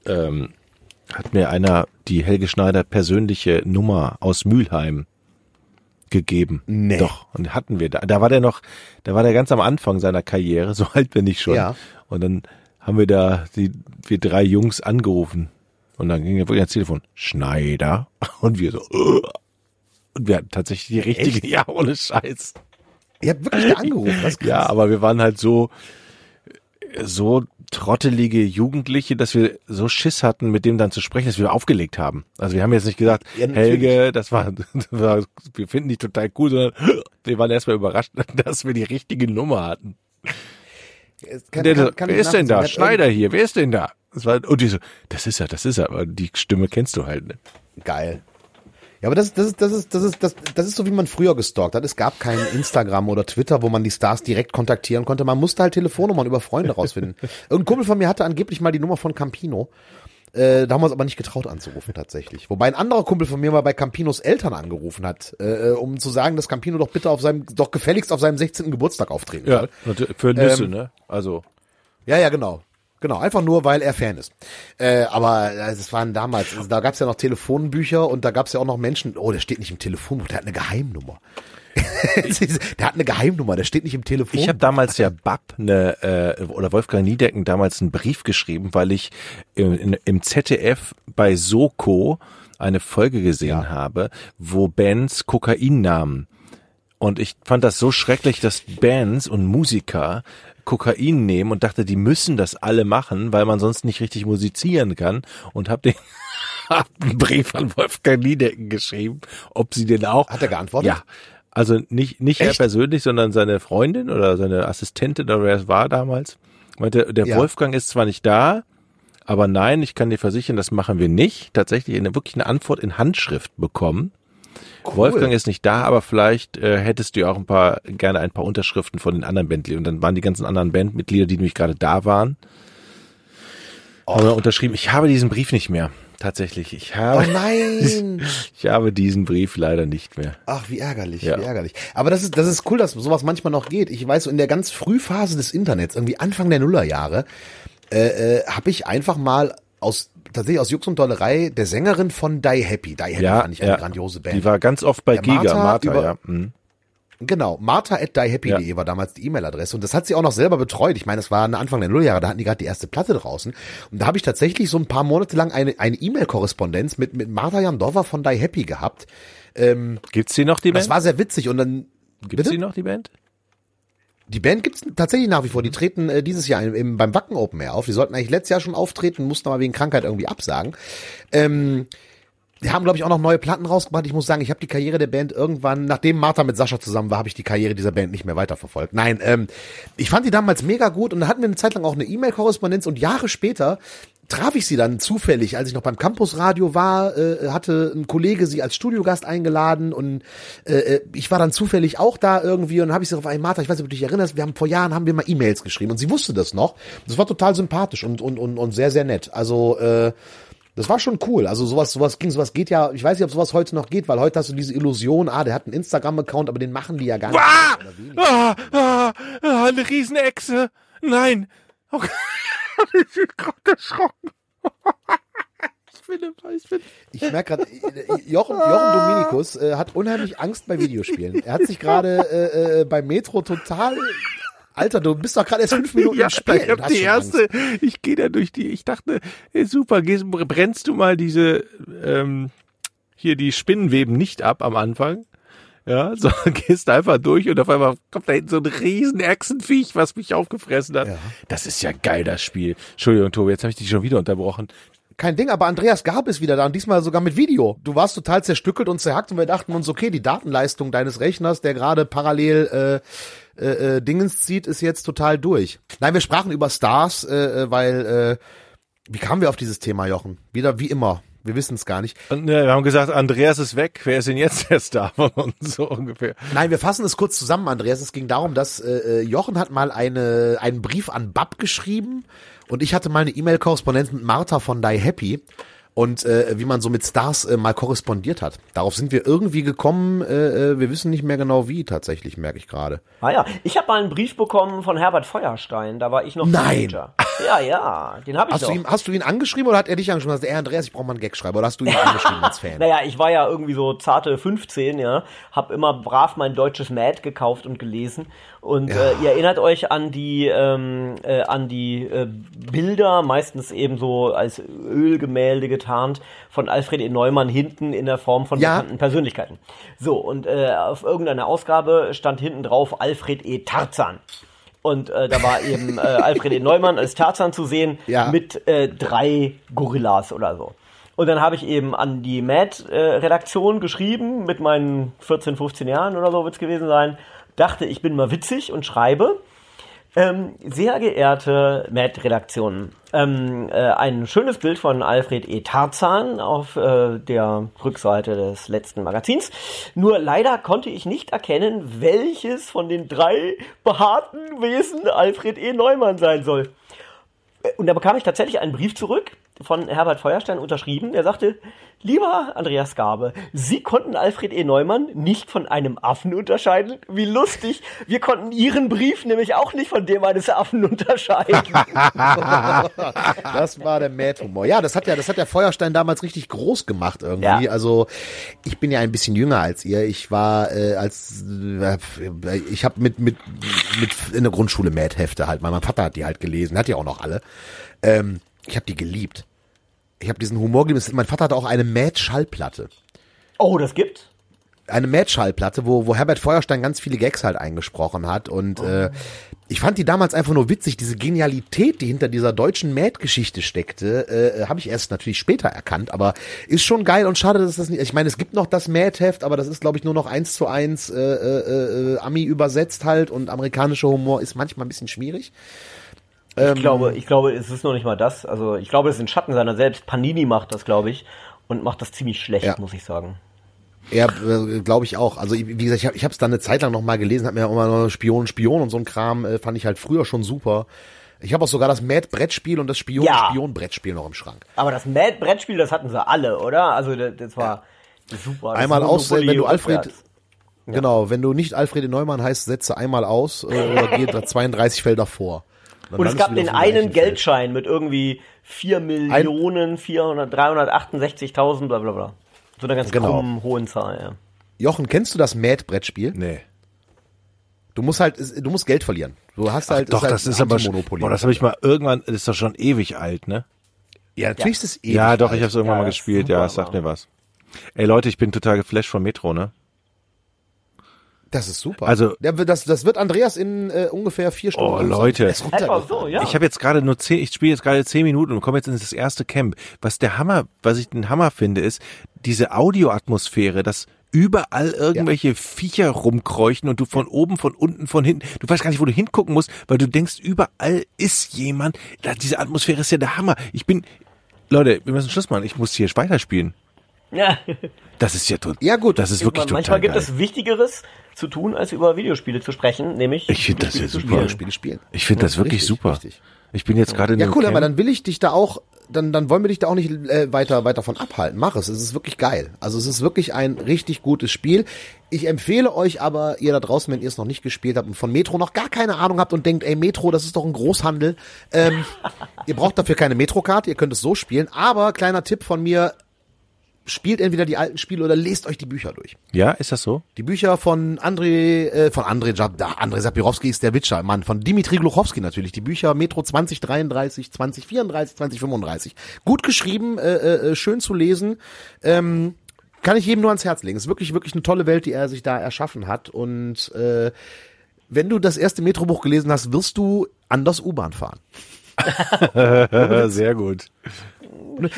ähm, hat mir einer die Helge Schneider persönliche Nummer aus Mülheim gegeben. Nee. Doch, und hatten wir da. Da war der noch, da war der ganz am Anfang seiner Karriere, so alt bin ich schon. Ja. Und dann haben wir da die, wir drei Jungs angerufen. Und dann ging er wirklich ans Telefon, Schneider. Und wir so, "Ugh." und wir hatten tatsächlich die richtige, ja, ohne Scheiß. Ihr habt wirklich da angerufen. Das. Ja, aber wir waren halt so, so trottelige Jugendliche, dass wir so Schiss hatten, mit dem dann zu sprechen, dass wir aufgelegt haben. Also wir haben jetzt nicht gesagt, Ja. Helge, das war, das war, wir finden dich total cool, sondern wir waren erstmal überrascht, dass wir die richtige Nummer hatten. Kann- Der, kann- kann wer ist denn da? Schneider hier, wer ist denn da? Das war, und die so, das ist er, das ist er, aber die Stimme kennst du halt, ne? Geil. Ja, aber das, das, ist, das, ist, das, ist, das, das ist so, wie man früher gestalkt hat. Es gab kein Instagram oder Twitter, wo man die Stars direkt kontaktieren konnte. Man musste halt Telefonnummern über Freunde rausfinden. Irgendein Kumpel von mir hatte angeblich mal die Nummer von Campino. Äh, da haben wir uns aber nicht getraut anzurufen tatsächlich. Wobei ein anderer Kumpel von mir mal bei Campinos Eltern angerufen hat, äh, um zu sagen, dass Campino doch bitte auf seinem, doch gefälligst auf seinem 16. Geburtstag auftreten Ja, soll. natürlich, für Nüsse, Ähm, ne? Also. Ja, ja, genau. Genau, einfach nur, weil er Fan ist. Äh, aber äh, es waren damals, also da gab's ja noch Telefonbücher und da gab's ja auch noch Menschen, oh, der steht nicht im Telefonbuch, der hat eine Geheimnummer. der hat eine Geheimnummer, der steht nicht im Telefon. Ich habe damals ja Bab ne, äh, oder Wolfgang Niedecken damals einen Brief geschrieben, weil ich im, in, im ZDF bei Soko eine Folge gesehen habe, wo Bands Kokain nahmen. Und ich fand das so schrecklich, dass Bands und Musiker Kokain nehmen und dachte, die müssen das alle machen, weil man sonst nicht richtig musizieren kann. Und habe den hab einen Brief an Wolfgang Niedecken geschrieben, ob sie den auch. Hat er geantwortet? Ja. Also nicht, nicht er persönlich, sondern seine Freundin oder seine Assistentin oder wer es war damals. Meinte, der Ja. Wolfgang ist zwar nicht da, aber nein, ich kann dir versichern, das machen wir nicht. Tatsächlich eine, wirklich eine Antwort in Handschrift bekommen. Wolfgang ist nicht da, aber vielleicht äh, hättest du ja auch ein paar, gerne ein paar Unterschriften von den anderen Bandmitgliedern. Und dann waren die ganzen anderen Bandmitglieder, die nämlich gerade da waren, haben wir unterschrieben. Ich habe diesen Brief nicht mehr. Tatsächlich. Ich Oh habe, nein! ich habe diesen Brief leider nicht mehr. Ach, wie ärgerlich, Ja. wie ärgerlich. Aber das ist, das ist cool, dass sowas manchmal noch geht. Ich weiß, in der ganz Frühphase des Internets, irgendwie Anfang der Nullerjahre, äh, äh, habe ich einfach mal aus tatsächlich aus Jux und Dollerei der Sängerin von Die Happy. Die Happy Ja, fand ich eine ja. grandiose Band. Die war ganz oft bei Der Giga, Martha Martha, über- ja. Mhm. Genau, martha at diehappy.de Ja. war damals die E-Mail-Adresse und das hat sie auch noch selber betreut. Ich meine, es war Anfang der Nulljahre, da hatten die gerade die erste Platte draußen und da habe ich tatsächlich so ein paar Monate lang eine eine E-Mail-Korrespondenz mit mit Martha Jandova von Die Happy gehabt. Gibt's die noch, die Das Band? war sehr witzig und dann Gibt's bitte? die noch, die Band? Die Band gibt's tatsächlich nach wie vor. Die treten äh, dieses Jahr im, im, beim Wacken Open Air auf. Die sollten eigentlich letztes Jahr schon auftreten, mussten aber wegen Krankheit irgendwie absagen. Ähm, die haben, glaube ich, auch noch neue Platten rausgebracht. Ich muss sagen, ich habe die Karriere der Band irgendwann, nachdem Martha mit Sascha zusammen war, habe ich die Karriere dieser Band nicht mehr weiterverfolgt. Nein, ähm, ich fand die damals mega gut und da hatten wir eine Zeit lang auch eine E-Mail-Korrespondenz und Jahre später traf ich sie dann zufällig, als ich noch beim Campusradio war, äh, hatte ein Kollege sie als Studiogast eingeladen und äh, äh, ich war dann zufällig auch da irgendwie und habe ich sie auf einen Martha, ich weiß nicht, ob du dich erinnerst, wir haben vor Jahren haben wir mal E-Mails geschrieben und sie wusste das noch. Das war total sympathisch und und und, und sehr sehr nett. Also äh, das war schon cool. Also sowas, sowas ging, sowas geht ja. Ich weiß nicht, ob sowas heute noch geht, weil heute hast du diese Illusion, ah, der hat einen Instagram-Account, aber den machen die ja gar nicht. Ah! Ah, ah, ah, eine Riesenechse. Nein. Oh, ich bin gerade erschrocken. Ich bin, ich bin, Ich merke gerade, Jochen, Jochen Dominikus äh, hat unheimlich Angst bei Videospielen. Er hat sich gerade äh, äh, beim Metro total. Alter, du bist doch gerade erst fünf Minuten ja, im Spiel. ich hab die erste, ich gehe da durch die, ich dachte, ey, super, gehst, brennst du mal diese, ähm, hier die Spinnenweben nicht ab am Anfang. Ja, sondern gehst einfach durch und auf einmal kommt da hinten so ein riesen Echsenviech, was mich aufgefressen hat. Ja. Das ist ja geil, das Spiel. Entschuldigung, Tobi, jetzt habe ich dich schon wieder unterbrochen. Kein Ding, aber Andreas Gab ist wieder da und diesmal sogar mit Video. Du warst total zerstückelt und zerhackt und wir dachten uns, okay, die Datenleistung deines Rechners, der gerade parallel äh, äh, äh, Dingens zieht, ist jetzt total durch. Nein, wir sprachen über Stars, äh, äh, weil äh, wie kamen wir auf dieses Thema, Jochen? Wieder wie immer. Wir wissen es gar nicht. Und äh, wir haben gesagt, Andreas ist weg. Wer ist denn jetzt der Star von uns so ungefähr? Nein, wir fassen es kurz zusammen, Andreas. Es ging darum, dass äh, äh, Jochen hat mal eine, einen Brief an Bab geschrieben und ich hatte mal eine E-Mail-Korrespondenz mit Martha von Die Happy und äh, wie man so mit Stars äh, mal korrespondiert hat. Darauf sind wir irgendwie gekommen. Äh, äh, wir wissen nicht mehr genau wie tatsächlich, merke ich gerade. Ah ja, ich habe mal einen Brief bekommen von Herbert Feuerstein, da war ich noch Nein. Teenager. Ja, ja, den habe ich Hast doch. du, ihn, hast du ihn angeschrieben oder hat er dich angeschrieben? Hast du, ey Andreas, ich brauche mal einen Gag schreiben. Oder hast du ihn angeschrieben als Fan? Naja, ich war ja irgendwie so zarte 15, ja, hab immer brav mein deutsches Mad gekauft und gelesen. Und äh, ihr erinnert euch an die ähm, äh, an die äh, Bilder, meistens eben so als Ölgemälde getarnt, von Alfred E. Neumann hinten in der Form von Ja. bekannten Persönlichkeiten. So, und äh, auf irgendeiner Ausgabe stand hinten drauf Alfred E. Tarzan. Und äh, da war eben äh, Alfred E. Neumann als Tarzan zu sehen Ja. mit äh, drei Gorillas oder so. Und dann habe ich eben an die Mad-Redaktion geschrieben, mit meinen 14, 15 Jahren oder so wird's gewesen sein. Dachte, ich bin mal witzig und schreibe. Ähm, sehr geehrte Mad-Redaktion, ähm, äh, ein schönes Bild von Alfred E. Tarzan auf äh, der Rückseite des letzten Magazins. Nur leider konnte ich nicht erkennen, welches von den drei behaarten Wesen Alfred E. Neumann sein soll. Äh, Und da bekam ich tatsächlich einen Brief zurück von Herbert Feuerstein unterschrieben. Der sagte, lieber Andreas Gabe, Sie konnten Alfred E. Neumann nicht von einem Affen unterscheiden. Wie lustig. Wir konnten Ihren Brief nämlich auch nicht von dem eines Affen unterscheiden. Das war der Mad-Humor. Ja, das hat ja, das hat der Feuerstein damals richtig groß gemacht irgendwie. Ja. Also ich bin ja ein bisschen jünger als ihr. Ich war äh, als äh, ich habe mit mit mit in der Grundschule Mad-Hefte halt. Mein Vater hat die halt gelesen, hat die auch noch alle. Ähm, ich habe die geliebt. Ich habe diesen Humor geliebt. Mein Vater hatte auch eine Mad-Schallplatte. oh, das gibt? eine Mad-Schallplatte, wo, wo Herbert Feuerstein ganz viele Gags halt eingesprochen hat. Und äh, ich fand die damals einfach nur witzig. Diese Genialität, die hinter dieser deutschen Mad-Geschichte steckte, äh, habe ich erst natürlich später erkannt. Aber ist schon geil und schade, dass das nicht. Ich meine, es gibt noch das Mad-Heft, aber das ist, glaube ich, nur noch eins zu eins äh, äh, äh, Ami übersetzt halt und amerikanischer Humor ist manchmal ein bisschen schwierig. Ich glaube, ich glaube, es ist noch nicht mal das. Also ich glaube, es ist ein Schatten seiner selbst. Panini macht das, glaube ich, und macht das ziemlich schlecht, Ja. muss ich sagen. Ja, äh, glaube ich auch. Also wie gesagt, ich habe hab's dann eine Zeit lang noch mal gelesen, hab mir auch immer noch Spion, Spion und so ein Kram, äh, fand ich halt früher schon super. Ich habe auch sogar das Mad-Brettspiel und das Ja. Spion-Spion-Brettspiel noch im Schrank. Aber das Mad-Brettspiel, das hatten sie alle, oder? Also das, das war super. Das Einmal aus, Monopoly wenn du Alfred, genau, wenn du nicht Alfred Neumann heißt, setze einmal aus äh, oder geh da 32 Felder vor. Dann Und es gab den einen gleichen Feld. Geldschein mit irgendwie 4 Millionen 400, 368.000, bla bla bla. So einer ganz Genau. krummen, hohen Zahl, ja. Jochen, kennst du das Mad-Brettspiel? Nee. Du musst halt, du musst Geld verlieren. Du hast halt, Doch, halt das ist aber Monopoly. boah, das habe ich mal irgendwann, das ist doch schon ewig alt, ne? Ja, natürlich ist es ewig ja, doch, alt. ich habe es irgendwann Ja, mal ist gespielt, ja, sagt aber- mir was. Ey Leute, ich bin total geflasht von Metro, ne? Das ist super. Also- das, das wird Andreas in äh, ungefähr vier Stunden. Oh. Leute. Runtergefahren. so, ja. Ich habe jetzt gerade nur zehn, ich spiele jetzt gerade zehn Minuten und komme jetzt in das erste Camp. Was der Hammer, was ich den Hammer finde, ist diese Audioatmosphäre, dass überall irgendwelche Viecher rumkreuchen und du von oben, von unten, von hinten, du weißt gar nicht, wo du hingucken musst, weil du denkst, überall ist jemand. Diese Atmosphäre ist ja der Hammer. Ich bin, Leute, wir müssen Schluss machen. Ich muss hier weiterspielen. Ja. Das ist ja total. Ja, gut. Das ist wirklich Manchmal total gibt geil. es Wichtigeres zu tun, als über Videospiele zu sprechen, nämlich Ich finde das ja Videospiele super. spielen. Spiele spielen. Ich finde das wirklich Richtig, super. richtig. Ich bin jetzt gerade in Ja, cool, Camp. aber dann will ich dich da auch, dann, dann wollen wir dich da auch nicht äh, weiter, weiter von abhalten. Mach es. Es ist wirklich geil. Also es ist wirklich ein richtig gutes Spiel. Ich empfehle euch aber, ihr da draußen, wenn ihr es noch nicht gespielt habt und von Metro noch gar keine Ahnung habt und denkt, ey, Metro, das ist doch ein Großhandel. Ähm, ihr braucht dafür keine Metro-Karte, ihr könnt es so spielen. Aber kleiner Tipp von mir, spielt entweder die alten Spiele oder lest euch die Bücher durch. Ja, ist das so? Die Bücher von André, äh, von André, Jab, André Sapirowski ist der Witcher, Mann, von Dimitri Gluchowski natürlich. Die Bücher Metro 2033, 2034, 2035. Gut geschrieben, äh, äh, schön zu lesen. Ähm, kann ich jedem nur ans Herz legen. Ist wirklich, wirklich eine tolle Welt, die er sich da erschaffen hat. Und äh, wenn du das erste Metrobuch gelesen hast, wirst du anders U-Bahn fahren. Sehr gut.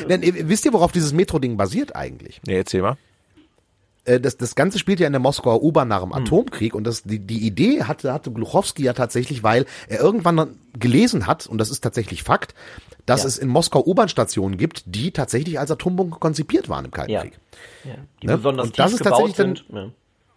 Denn, äh, wisst ihr, worauf dieses Metro-Ding basiert eigentlich? Nee, erzähl mal. äh, das, das Ganze spielt ja in der Moskauer U-Bahn nach dem Atomkrieg und das, die, die Idee hatte, hatte Gluchowski ja tatsächlich, weil er irgendwann dann gelesen hat, und das ist tatsächlich Fakt, dass Ja. es in Moskau U-Bahn-Stationen gibt, die tatsächlich als Atombomben konzipiert waren im Kalten Ja. Krieg. Ja. Die Ne? besonders Und das ist tatsächlich dann- sind. Ja.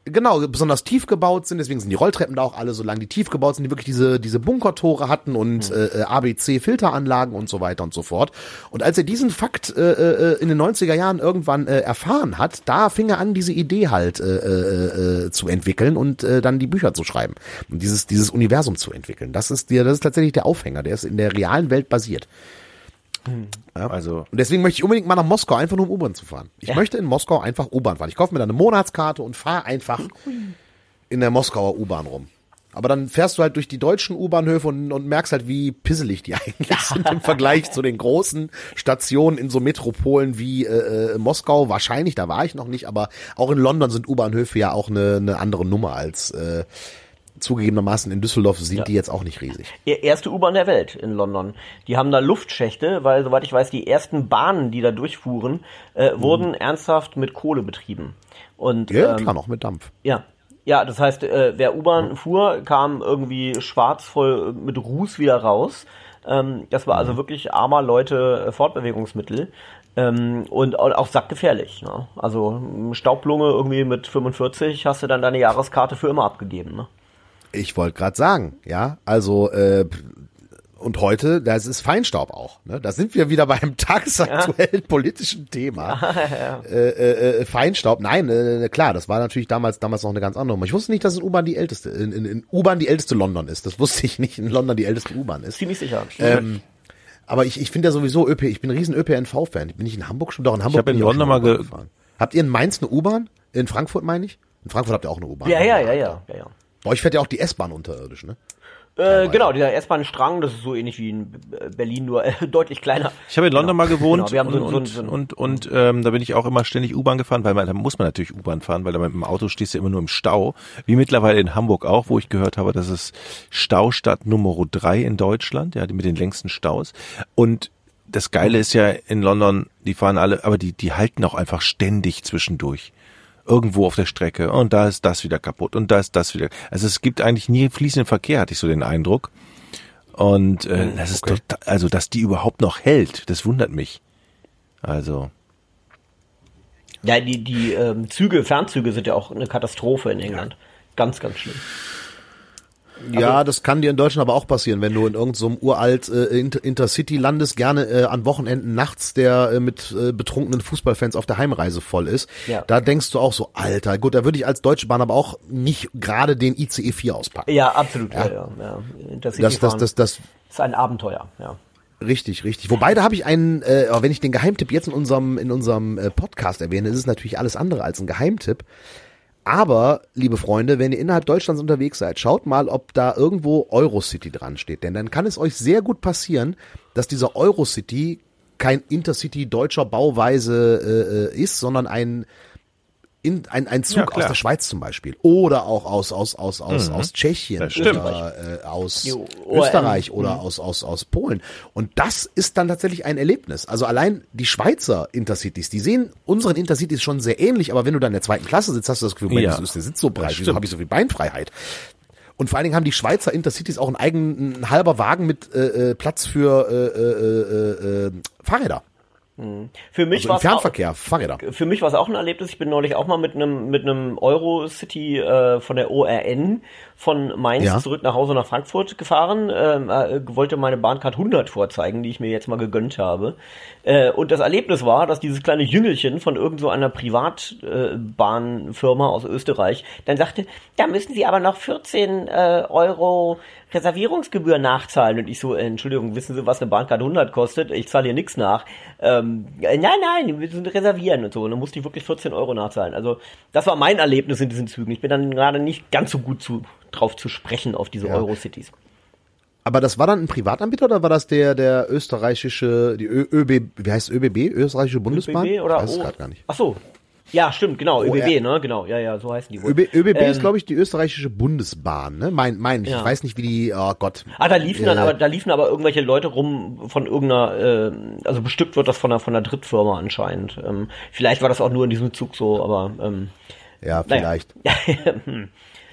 Genau, besonders tief gebaut sind, deswegen sind die Rolltreppen da auch alle so lang, die tief gebaut sind, die wirklich diese, diese Bunkertore hatten und Mhm. äh, ABC-Filteranlagen und so weiter und so fort. Und als er diesen Fakt äh, äh, in den 90er Jahren irgendwann äh, erfahren hat, da fing er an, diese Idee halt äh, äh, äh, zu entwickeln und äh, dann die Bücher zu schreiben und dieses, dieses Universum zu entwickeln. Das ist, der, das ist tatsächlich der Aufhänger, der ist in der realen Welt basiert. Also, Und deswegen möchte ich unbedingt mal nach Moskau, einfach nur um U-Bahn zu fahren. Ich Ja. möchte in Moskau einfach U-Bahn fahren. Ich kaufe mir dann eine Monatskarte und fahre einfach in der Moskauer U-Bahn rum. Aber dann fährst du halt durch die deutschen U-Bahnhöfe und, und merkst halt, wie pisselig die eigentlich sind im Vergleich zu den großen Stationen in so Metropolen wie äh, äh, Moskau. Wahrscheinlich, da war ich noch nicht, aber auch in London sind U-Bahnhöfe ja auch eine, eine andere Nummer als äh, zugegebenermaßen in Düsseldorf sind Ja. die jetzt auch nicht riesig. E- Erste U-Bahn der Welt in London. Die haben da Luftschächte, weil, soweit ich weiß, die ersten Bahnen, die da durchfuhren, äh, wurden ernsthaft mit Kohle betrieben. Und Mhm. Ja, ähm, klar, noch mit Dampf. Ja. Ja, das heißt, äh, wer U-Bahn fuhr, kam irgendwie schwarz voll mit Ruß wieder raus. Ähm, das war also wirklich armer Leute äh, Fortbewegungsmittel. Ähm, und au- auch sackgefährlich. Ne? Also Staublunge irgendwie mit 45 hast du dann deine Jahreskarte für immer abgegeben. Ne? Ich wollte gerade sagen, ja, also äh, und heute, das ist Feinstaub auch. Ne? Da sind wir wieder beim tagesaktuellen politischen Thema. Äh, äh, äh, Feinstaub, nein, äh, klar, das war natürlich damals damals noch eine ganz andere Nummer. Ich wusste nicht, dass in U-Bahn die älteste, in, in, in U-Bahn die älteste London ist. Das wusste ich nicht, in London die älteste U-Bahn ist. Ziemlich sicher. Ähm, aber ich, ich finde ja sowieso ÖP, ich bin ein riesen ÖPNV-Fan. Bin ich in Hamburg schon? Doch, in Hamburg in ich auch London schon mal ge- U-Bahn gefahren. Habt ihr in Mainz eine U-Bahn? In Frankfurt meine ich? In Frankfurt habt ihr auch eine U-Bahn. ja, ja, ja, ja, ja, ja. Bei euch fährt ja auch die S-Bahn unterirdisch, ne? Äh, genau, dieser S-Bahn-Strang, das ist so ähnlich wie in äh, Berlin, nur äh, deutlich kleiner. Ich habe in London mal gewohnt Genau, wir haben so, und, so, so, und, und, und ähm, da bin ich auch immer ständig U-Bahn gefahren, weil man, da muss man natürlich U-Bahn fahren, weil da mit dem Auto stehst du immer nur im Stau. Wie mittlerweile in Hamburg auch, wo ich gehört habe, das ist Staustadt Nummer drei in Deutschland, ja, die mit den längsten Staus. Und das Geile ist ja in London, die fahren alle, aber die, die halten auch einfach ständig zwischendurch. Irgendwo auf der Strecke. Und da ist das wieder kaputt und da ist das wieder. Also es gibt eigentlich nie fließenden Verkehr, hatte ich so den Eindruck. Und äh, das ist okay. total, also dass die überhaupt noch hält, das wundert mich. Also Ja, die, die ähm, Züge, Fernzüge sind ja auch eine Katastrophe in England. Ganz, ganz schlimm. Ja, das kann dir in Deutschland aber auch passieren, wenn du in irgendeinem so uralt äh, Inter Intercity landest, gerne äh, an Wochenenden nachts, der äh, mit äh, betrunkenen Fußballfans auf der Heimreise voll ist. Ja. Da denkst du auch so, Alter, gut, da würde ich als Deutsche Bahn aber auch nicht gerade den ICE 4 auspacken. Ja, absolut. Ja, ja. ja. Intercity Das, das, das, das, ist ein Abenteuer. Ja. Richtig, richtig. Wobei, da habe ich einen, äh, wenn ich den Geheimtipp jetzt in unserem, in unserem äh, Podcast erwähne, ist es natürlich alles andere als ein Geheimtipp. Aber, liebe Freunde, wenn ihr innerhalb Deutschlands unterwegs seid, schaut mal, ob da irgendwo Eurocity dran steht. Denn dann kann es euch sehr gut passieren, dass dieser Eurocity kein Intercity deutscher Bauweise äh, äh, ist, sondern ein in, ein, ein Ja, Zug klar. aus der Schweiz zum Beispiel oder auch aus aus aus aus aus Tschechien oder äh, aus ORM. Österreich oder aus aus aus Polen und das ist dann tatsächlich ein Erlebnis. Also allein die Schweizer Intercities, die sehen unseren Intercities schon sehr ähnlich, aber wenn du da in der zweiten Klasse sitzt, hast du das Gefühl, Mensch, Ja. ist der Sitz so breit, wieso habe ich so viel Beinfreiheit? Und vor allen Dingen haben die Schweizer Intercities auch einen eigenen ein halber Wagen mit äh, äh, Platz für äh, äh, äh, äh, Fahrräder. Für mich Also im war's auch, Fernverkehr, Fahrräder. für mich war es auch ein Erlebnis. Ich bin neulich auch mal mit einem mit einem Eurocity äh, von der ORN von Mainz Ja. zurück nach Hause nach Frankfurt gefahren. Ähm, äh, wollte meine Bahncard 100 vorzeigen, die ich mir jetzt mal gegönnt habe. Äh, und das Erlebnis war, dass dieses kleine Jüngelchen von irgend so einer Privatbahnfirma äh, aus Österreich dann sagte, da müssen Sie aber noch 14 äh, Euro Reservierungsgebühr nachzahlen. Und ich so, äh, Entschuldigung, wissen Sie, was eine Bahncard 100 kostet? Ich zahle hier nichts nach. Ähm, äh, nein, nein, die müssen reservieren und so. Und dann musste ich wirklich 14 Euro nachzahlen. Also das war mein Erlebnis in diesen Zügen. Ich bin dann gerade nicht ganz so gut zu, drauf zu sprechen auf diese Ja. Eurocities. Aber das war dann ein Privatanbieter oder war das der der österreichische die ÖB wie heißt ÖBB österreichische Bundesbahn? ÖBB oder ich weiß es O- gerade gar nicht. Ach so. Ja, stimmt, genau. ÖBB, ne? Genau, ja, ja, so heißen die wohl. ÖB, ÖBB ist Ähm, glaube ich die österreichische Bundesbahn, ne? Mein mein ich, Ja. weiß nicht wie die oh Gott. Ah, da liefen dann Äh, aber, da liefen aber irgendwelche Leute rum von irgendeiner, äh, also bestückt wird das von einer, von einer Drittfirma anscheinend. Ähm, vielleicht war das auch nur in diesem Zug so, aber ähm, Ja, naja. vielleicht. Hm.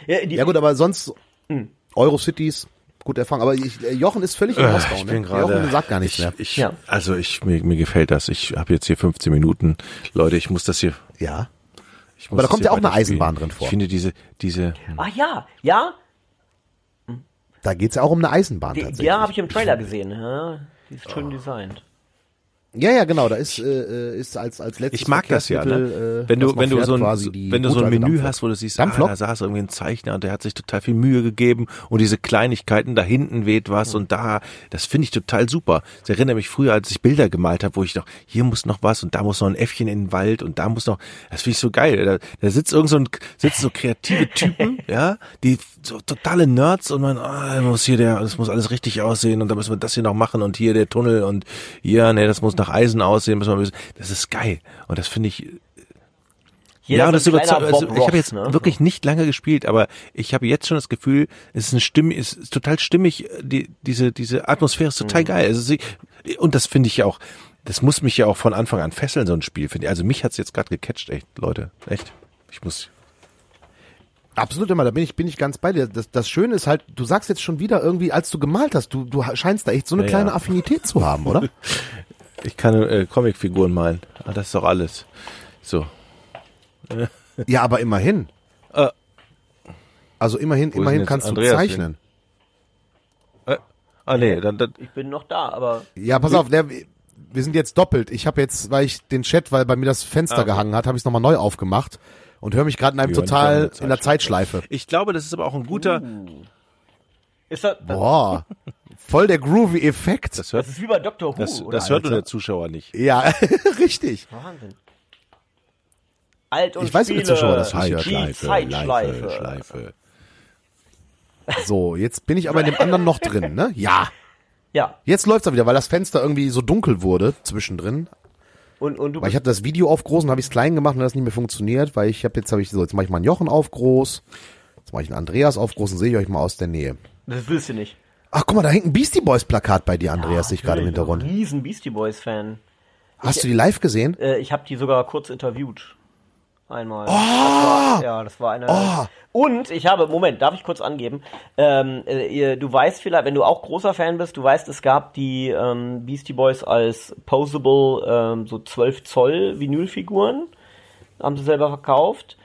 ja, die, Ja gut, aber sonst Hm. Eurocities gut erfahren, aber ich, äh, Jochen ist völlig im Äh, Moskau, ich ne? bin Jochen gerade. sagt gar nichts ich, mehr. Ich, Ja. Also ich mir, mir gefällt das. Ich habe jetzt hier 15 Minuten. Leute, ich muss das hier. Ja. Ich muss Aber da kommt ja auch eine. Eisenbahn drin vor. Ich finde diese diese. ah ja, ja, Da geht's ja auch um eine Eisenbahn die, tatsächlich. ja, habe ich im Trailer gesehen. Ja, die ist schön designt. Ja, ja, genau, da ist äh, ist als als letztes Ich mag das ja, ne? äh, Wenn du wenn du so ein wenn du so ein Menü hast, wo du siehst, ah, da saß irgendwie ein Zeichner und der hat sich total viel Mühe gegeben und diese Kleinigkeiten da hinten weht was und da, das finde ich total super. Das erinnert mich früher, als ich Bilder gemalt habe, wo ich noch hier muss noch was und da muss noch ein Äffchen in den Wald und da muss noch, das finde ich so geil. Da, da sitzt irgend so ein sitzen so kreative Typen, ja, die so totale Nerds und man, ah, muss hier der, das muss alles richtig aussehen und da müssen wir das hier noch machen und hier der Tunnel und hier, nee, das muss nach Eisen aussehen, müssen wir, wissen. das ist geil und das finde ich Jeder ja, so das überzeugt. Also, ich habe jetzt ne? wirklich nicht lange gespielt, aber ich habe jetzt schon das Gefühl, es ist ein stimmig, es ist total stimmig. Die, diese diese Atmosphäre ist Mhm. total geil. Also und das finde ich ja auch. Das muss mich ja auch von Anfang an fesseln, so ein Spiel. Finde ich. Also mich hat's jetzt gerade gecatcht, echt, Leute, echt. Ich muss. Absolut immer, da bin ich, bin ich ganz bei dir. Das, das Schöne ist halt, du sagst jetzt schon wieder irgendwie, als du gemalt hast, du, du scheinst da echt so eine Ja, kleine ja. Affinität zu haben, oder? Ich kann äh, Comicfiguren malen. Ah, das ist doch alles. So. ja, aber immerhin. Äh. Also immerhin, immerhin kannst Andreas du zeichnen. Äh, ah nee, dann, dann Ich bin noch da, aber Ja, pass auf, der, wir sind jetzt doppelt. Ich habe jetzt, weil ich den Chat, weil bei mir das Fenster Ah, okay. gehangen hat, habe ich es nochmal neu aufgemacht und höre mich gerade in einem total in der Zeitschleife. Ich glaube, das ist aber auch ein guter. Ist das, das, Boah, voll der groovy Effekt. Das hört, das ist wie bei Doctor Who, das, oder? das hört nur Alter? der Zuschauer nicht. ja, richtig. Wahnsinn. Alt und Ich weiß, wie der Spiele, Zuschauer das hört. die Schleife, Zeitschleife. Schleife. So, jetzt bin ich aber in dem anderen noch drin, ne? Ja. Ja, Jetzt läuft's auch wieder, weil das Fenster irgendwie so dunkel wurde zwischendrin. und, und du Weil ich hatte das Video auf groß und habe ich es klein gemacht und das nicht mehr funktioniert, weil ich habe jetzt habe ich so, jetzt mache ich mal einen Jochen auf groß, jetzt mache ich einen Andreas auf groß und sehe ich euch mal aus der Nähe. Das willst du nicht. Ach, guck mal, da hängt ein Beastie Boys Plakat bei dir, Andreas, sehe ich gerade im Hintergrund. Riesen Beastie Boys Fan. Hast du die live gesehen? Äh, ich habe die sogar kurz interviewt. Einmal. Das war, ja, das war eine. Oh. Und ich habe, Moment, darf ich kurz angeben? Ähm, äh, du weißt vielleicht, wenn du auch großer Fan bist, du weißt, es gab die ähm, Beastie Boys als posable, ähm, so 12 Zoll Vinylfiguren. Haben sie selber verkauft.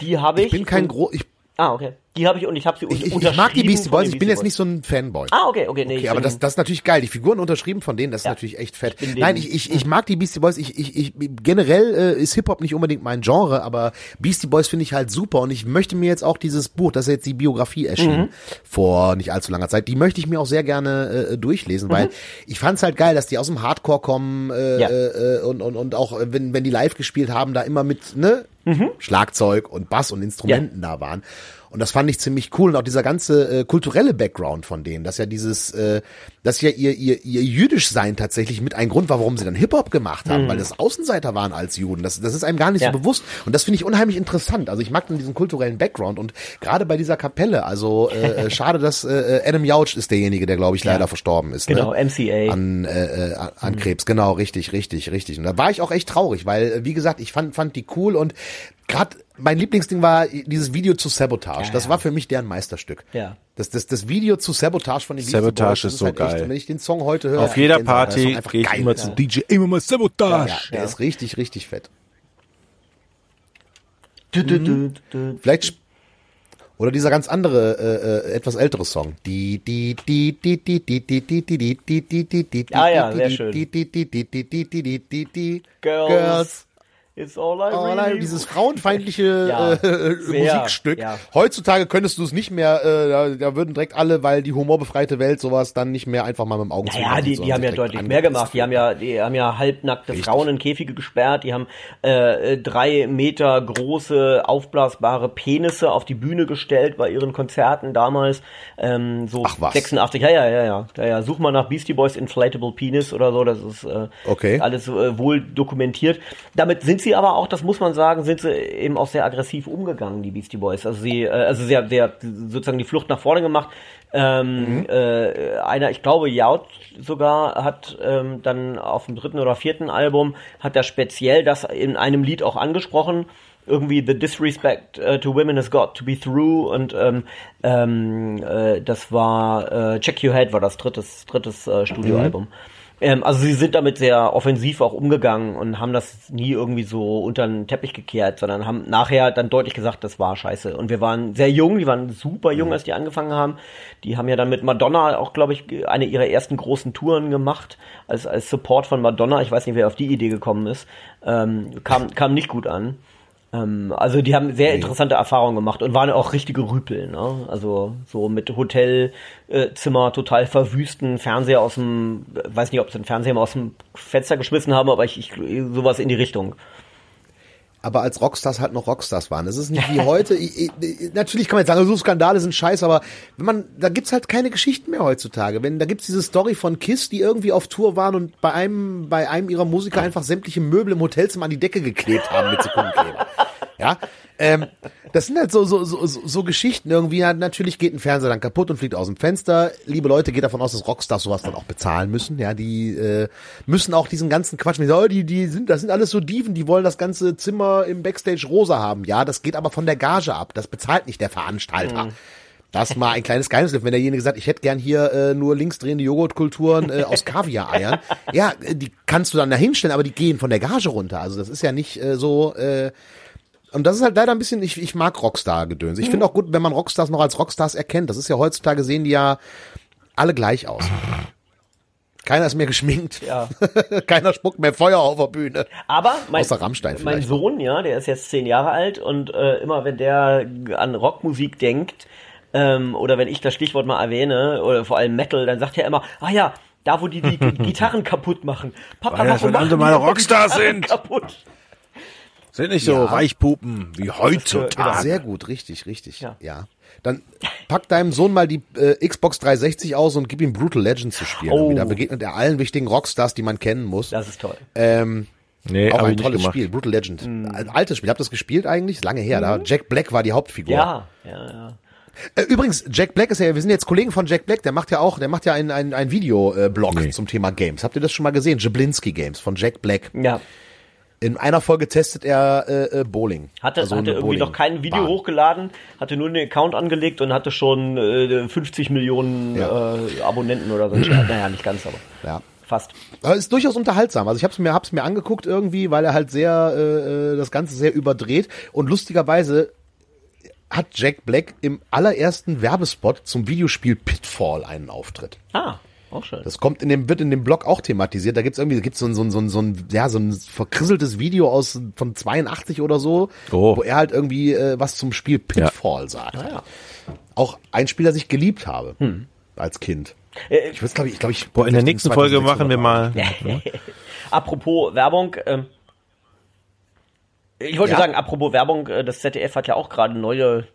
Die habe ich. Ich bin kein und- gro ich, Ah, okay. Die habe ich und ich habe sie ich, ich, unterschrieben. ich mag die Beastie Boys, ich bin jetzt nicht so ein Fanboy. Ah, okay, okay, nee. Okay, ich aber das, das ist natürlich geil. Die Figuren unterschrieben von denen, das ist Ja. natürlich echt fett. bin Nein, ich, ich, ich mag die Beastie Boys. Ich, ich, ich, generell äh, ist Hip-Hop nicht unbedingt mein Genre, aber Beastie Boys finde ich halt super und ich möchte mir jetzt auch dieses Buch, das ist jetzt die Biografie erschienen, Mhm. vor nicht allzu langer Zeit, die möchte ich mir auch sehr gerne äh, durchlesen, weil ich fand's halt geil, dass die aus dem Hardcore kommen äh, Mhm. Ja. äh, und, und, und auch, äh, wenn, wenn die live gespielt haben, da immer mit ne Mhm. Schlagzeug und Bass und Instrumenten da waren. Und das fand ich ziemlich cool. Und auch dieser ganze äh, kulturelle Background von denen, dass ja dieses, äh, dass ja ihr, ihr, ihr jüdisch sein tatsächlich mit ein Grund war, warum sie dann Hip-Hop gemacht haben, weil das Außenseiter waren als Juden. Das, das ist einem gar nicht Mhm. Ja. so bewusst. Und das finde ich unheimlich interessant. Also ich mag dann diesen kulturellen Background und gerade bei dieser Kapelle, also äh, äh, schade, dass äh, Adam Jauch ist derjenige, der, glaube ich, leider verstorben ist. Genau, ne? MCA. an, äh, äh, an Krebs, genau, richtig, richtig, richtig. Und da war ich auch echt traurig, weil, äh, wie gesagt, ich fand, fand die cool und gerade mein Lieblingsding war dieses Video zu Sabotage. Ja, das ja. war für mich deren Meisterstück. Ja. Das, das, das Video zu Sabotage von den Sabotage Boys, ist so halt echt, geil. wenn ich den Song heute höre, Auf jeder Party gehe ich geil. immer zum DJ, immer mal Sabotage. Ja, der ist richtig, richtig fett. Du, du, du, du. Vielleicht sp- oder dieser ganz andere, äh, äh, etwas ältere Song. Die, die, die, die, die, die, die, die, die, die, die, die, die, die, Ah ja, die, sehr die, schön. Die, die, die, die, die, die, die, die, die, die, Girls. It's all I Oh, really nein, dieses frauenfeindliche Ja, äh, sehr, Musikstück. ja. Heutzutage könntest du es nicht mehr, äh, da, da würden direkt alle, weil die humorbefreite Welt sowas dann nicht mehr einfach mal mit dem Augen Naja, die, die haben ja deutlich mehr gemacht. Die haben ja, die haben ja halbnackte Frauen in Käfige gesperrt. Die haben äh, äh, drei Meter große aufblasbare Penisse auf die Bühne gestellt bei ihren Konzerten damals. Ähm, so Ach was. 86. Ja, ja, ja, ja. ja, ja. Such mal nach Beastie Boys Inflatable Penis oder so. Das ist äh, Okay. alles äh, wohl dokumentiert. Damit sind sie aber auch, das muss man sagen, sind sie eben auch sehr aggressiv umgegangen, die Beastie Boys. Also sie, äh, also sehr, sehr sozusagen die Flucht nach vorne gemacht. Ähm, äh, einer, ich glaube, Yaut sogar hat ähm, dann auf dem dritten oder vierten Album hat er speziell das in einem Lied auch angesprochen. Irgendwie the disrespect uh, to women has got to be through und ähm, ähm, äh, das war äh, Check Your Head war das drittes drittes äh, Studioalbum. Ähm, also sie sind damit sehr offensiv auch umgegangen und haben das nie irgendwie so unter den Teppich gekehrt, sondern haben nachher dann deutlich gesagt, das war scheiße. Und wir waren sehr jung, die waren super jung, als die angefangen haben. Die haben ja dann mit Madonna auch, glaube ich, eine ihrer ersten großen Touren gemacht, als, als Support von Madonna. Ich weiß nicht, wer auf die Idee gekommen ist. Ähm, kam, kam nicht gut an. Ähm, also die haben sehr interessante Erfahrungen gemacht und waren auch richtige Rüpel. Ne? Also so mit Hotelzimmer äh, total verwüsten, Fernseher aus dem, weiß nicht, ob sie den Fernseher mal aus dem Fenster geschmissen haben, aber ich, ich sowas in die Richtung. Aber als Rockstars halt noch Rockstars waren. Es ist nicht wie heute. Ich, ich, natürlich kann man jetzt sagen, so Skandale sind scheiße, aber wenn man, da gibt's halt keine Geschichten mehr heutzutage. Wenn da gibt's diese Story von Kiss, die irgendwie auf Tour waren und bei einem, bei einem ihrer Musiker einfach sämtliche Möbel im Hotelzimmer an die Decke geklebt haben mit Sekundenkleber. Ja, ähm, Das sind halt so, so, so, so so Geschichten irgendwie. Ja, natürlich geht ein Fernseher dann kaputt und fliegt aus dem Fenster. Liebe Leute, geht davon aus, dass Rockstars sowas dann auch bezahlen müssen. Ja, die äh, müssen auch diesen ganzen Quatsch. mit, Oh, die, die sind, das sind alles so Dieven, die wollen das ganze Zimmer im Backstage rosa haben. Ja, das geht aber von der Gage ab. Das bezahlt nicht der Veranstalter. Das mal ein kleines Geheimnis. Wenn derjenige sagt, ich hätte gern hier äh, nur linksdrehende Joghurtkulturen äh, aus Kaviar-Eiern, ja, äh, die kannst du dann da hinstellen, aber die gehen von der Gage runter. Also das ist ja nicht äh, so. Äh, und das ist halt leider ein bisschen, ich, ich mag Rockstar-Gedöns. Ich finde auch gut, wenn man Rockstars noch als Rockstars erkennt. Das ist ja heutzutage, sehen die ja alle gleich aus. Keiner ist mehr geschminkt. Ja. Keiner spuckt mehr Feuer auf der Bühne. Aber mein, Außer Rammstein mein. Sohn, ja, der ist jetzt zehn Jahre alt und äh, immer wenn der an Rockmusik denkt ähm, oder wenn ich das Stichwort mal erwähne oder vor allem Metal, dann sagt er immer, ah ja, da wo die die Gitarren kaputt machen. Papa, Weil das warum machen ihre Rockstars Gitarren sind? Kaputt? Sind nicht so Ja. Weichpupen wie heutzutage. Sehr gut, richtig, richtig. Ja. Ja. Dann pack deinem Sohn mal die äh, Xbox 360 aus und gib ihm Brutal Legend zu spielen. Oh. Da begegnet er allen wichtigen Rockstars, die man kennen muss. Das ist toll. Ähm, Nee, auch ein tolles. Spiel, Brutal Legend. Ein altes Spiel. Habt ihr das gespielt eigentlich? Lange her. Da Jack Black war die Hauptfigur. Ja, ja, ja. Äh, übrigens, Jack Black ist ja, wir sind jetzt Kollegen von Jack Black, der macht ja auch, der macht ja einen ein, ein Videoblog Nee. zum Thema Games. Habt ihr das schon mal gesehen? Jablinski Games von Jack Black. Ja. In einer Folge testet er äh, äh, Bowling. Hatte, Also hatte irgendwie noch kein Video Bowlingbahn. hochgeladen, hatte nur den Account angelegt und hatte schon äh, 50 Millionen Ja. äh, Abonnenten oder so. naja, nicht ganz, aber Ja. fast. Aber ist durchaus unterhaltsam. Also ich habe es mir, hab's mir angeguckt irgendwie, weil er halt sehr äh, äh, das Ganze sehr überdreht und lustigerweise hat Jack Black im allerersten Werbespot zum Videospiel Pitfall einen Auftritt. Ah, auch schön. Das kommt in dem wird in dem Blog auch thematisiert. Da gibt's irgendwie gibt's so ein so ein so ein, so ein ja so ein verkrisseltes Video aus von 82 oder so, Oh. wo er halt irgendwie äh, was zum Spiel Pitfall sagt. Ah, ja. Auch ein Spiel, das ich geliebt habe als Kind. Äh, Ich würde glaube ich glaube ich Boah, in der nächsten Folge 2600 machen wir mal. Apropos Werbung, ähm, ich wollte Ja. sagen, apropos Werbung, äh, das ZDF hat ja auch gerade neue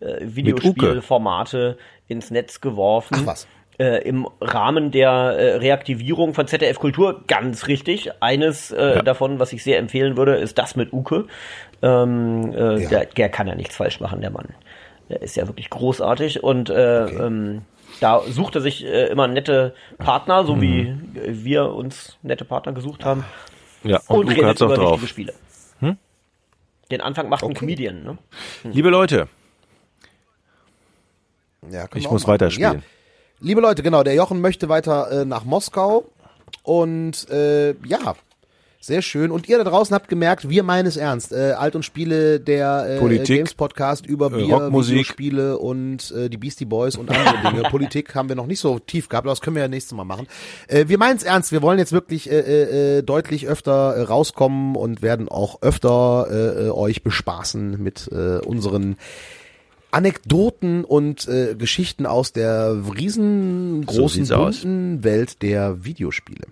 äh, Videospielformate ins Netz geworfen. Ach was. Äh, Im Rahmen der äh, Reaktivierung von ZDF Kultur, ganz richtig. Eines äh, Ja. davon, was ich sehr empfehlen würde, ist das mit Uke. Ähm, äh, Ja. der, der kann ja nichts falsch machen, der Mann. Der ist ja wirklich großartig und äh, ähm, da sucht er sich äh, immer nette Partner, so wie Mhm. äh, wir uns nette Partner gesucht haben. Ja, Und, und, Uke redet hat's auch über drauf. wichtige Spiele. Den Anfang macht ein Comedian, ne? Liebe Leute, Ja, ich muss machen. weiterspielen. Ja. Liebe Leute, genau, der Jochen möchte weiter äh, nach Moskau und äh, ja, sehr schön. Und ihr da draußen habt gemerkt, wir meinen es ernst. Äh, Alt und Spiele, der äh, Politik, Games Podcast über äh, Bier, Rockmusik. Videospiele und äh, die Beastie Boys und andere Dinge. Politik haben wir noch nicht so tief gehabt, aber das können wir ja nächstes Mal machen. Äh, wir meinen es ernst. Wir wollen jetzt wirklich äh, äh, äh, deutlich öfter äh, rauskommen und werden auch öfter äh, äh, euch bespaßen mit äh, unseren Anekdoten und äh, Geschichten aus der So riesengroßen aus. bunten Welt der Videospiele.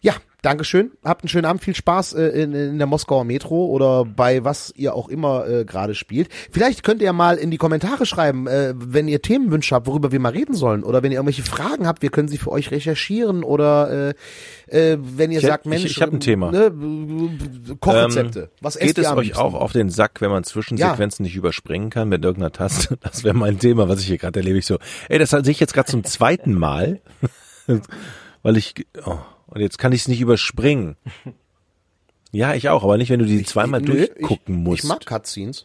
Ja, Dankeschön. Habt einen schönen Abend, viel Spaß äh, in, in der Moskauer Metro oder bei was ihr auch immer äh, gerade spielt. Vielleicht könnt ihr mal in die Kommentare schreiben, äh, wenn ihr Themenwünsche habt, worüber wir mal reden sollen oder wenn ihr irgendwelche Fragen habt, wir können sie für euch recherchieren oder äh, äh, wenn ihr Ich sagt, Mensch, ich- ich hab ein Thema. Ne, Kochrezepte. Ähm, was Geht es euch auch auf den Sack, wenn man Zwischensequenzen nicht überspringen kann mit irgendeiner Taste? Das wäre mein Thema, was ich hier gerade erlebe. Ich so, ey, das sehe ich jetzt gerade zum zweiten Mal, weil ich, oh, und jetzt kann ich es nicht überspringen. Ja, ich auch, aber nicht, wenn du die zweimal Nö, durchgucken ich, musst. Ich mag Cutscenes.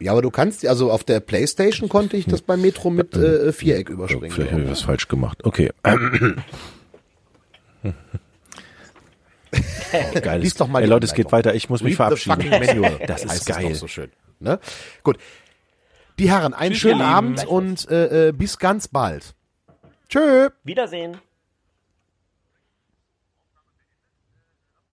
Ja, aber du kannst, also auf der Playstation konnte ich das beim Metro mit äh, Viereck überspringen. Vielleicht habe ich was falsch gemacht. Okay. Oh, geil. Lies doch mal Ey, die Leute, es geht weiter. Ich muss mich Read verabschieden. Das ist geil. doch so schön. Ne? Gut. Die Herren, einen schönen. Abend und äh, äh, bis ganz bald. Tschö. Wiedersehen.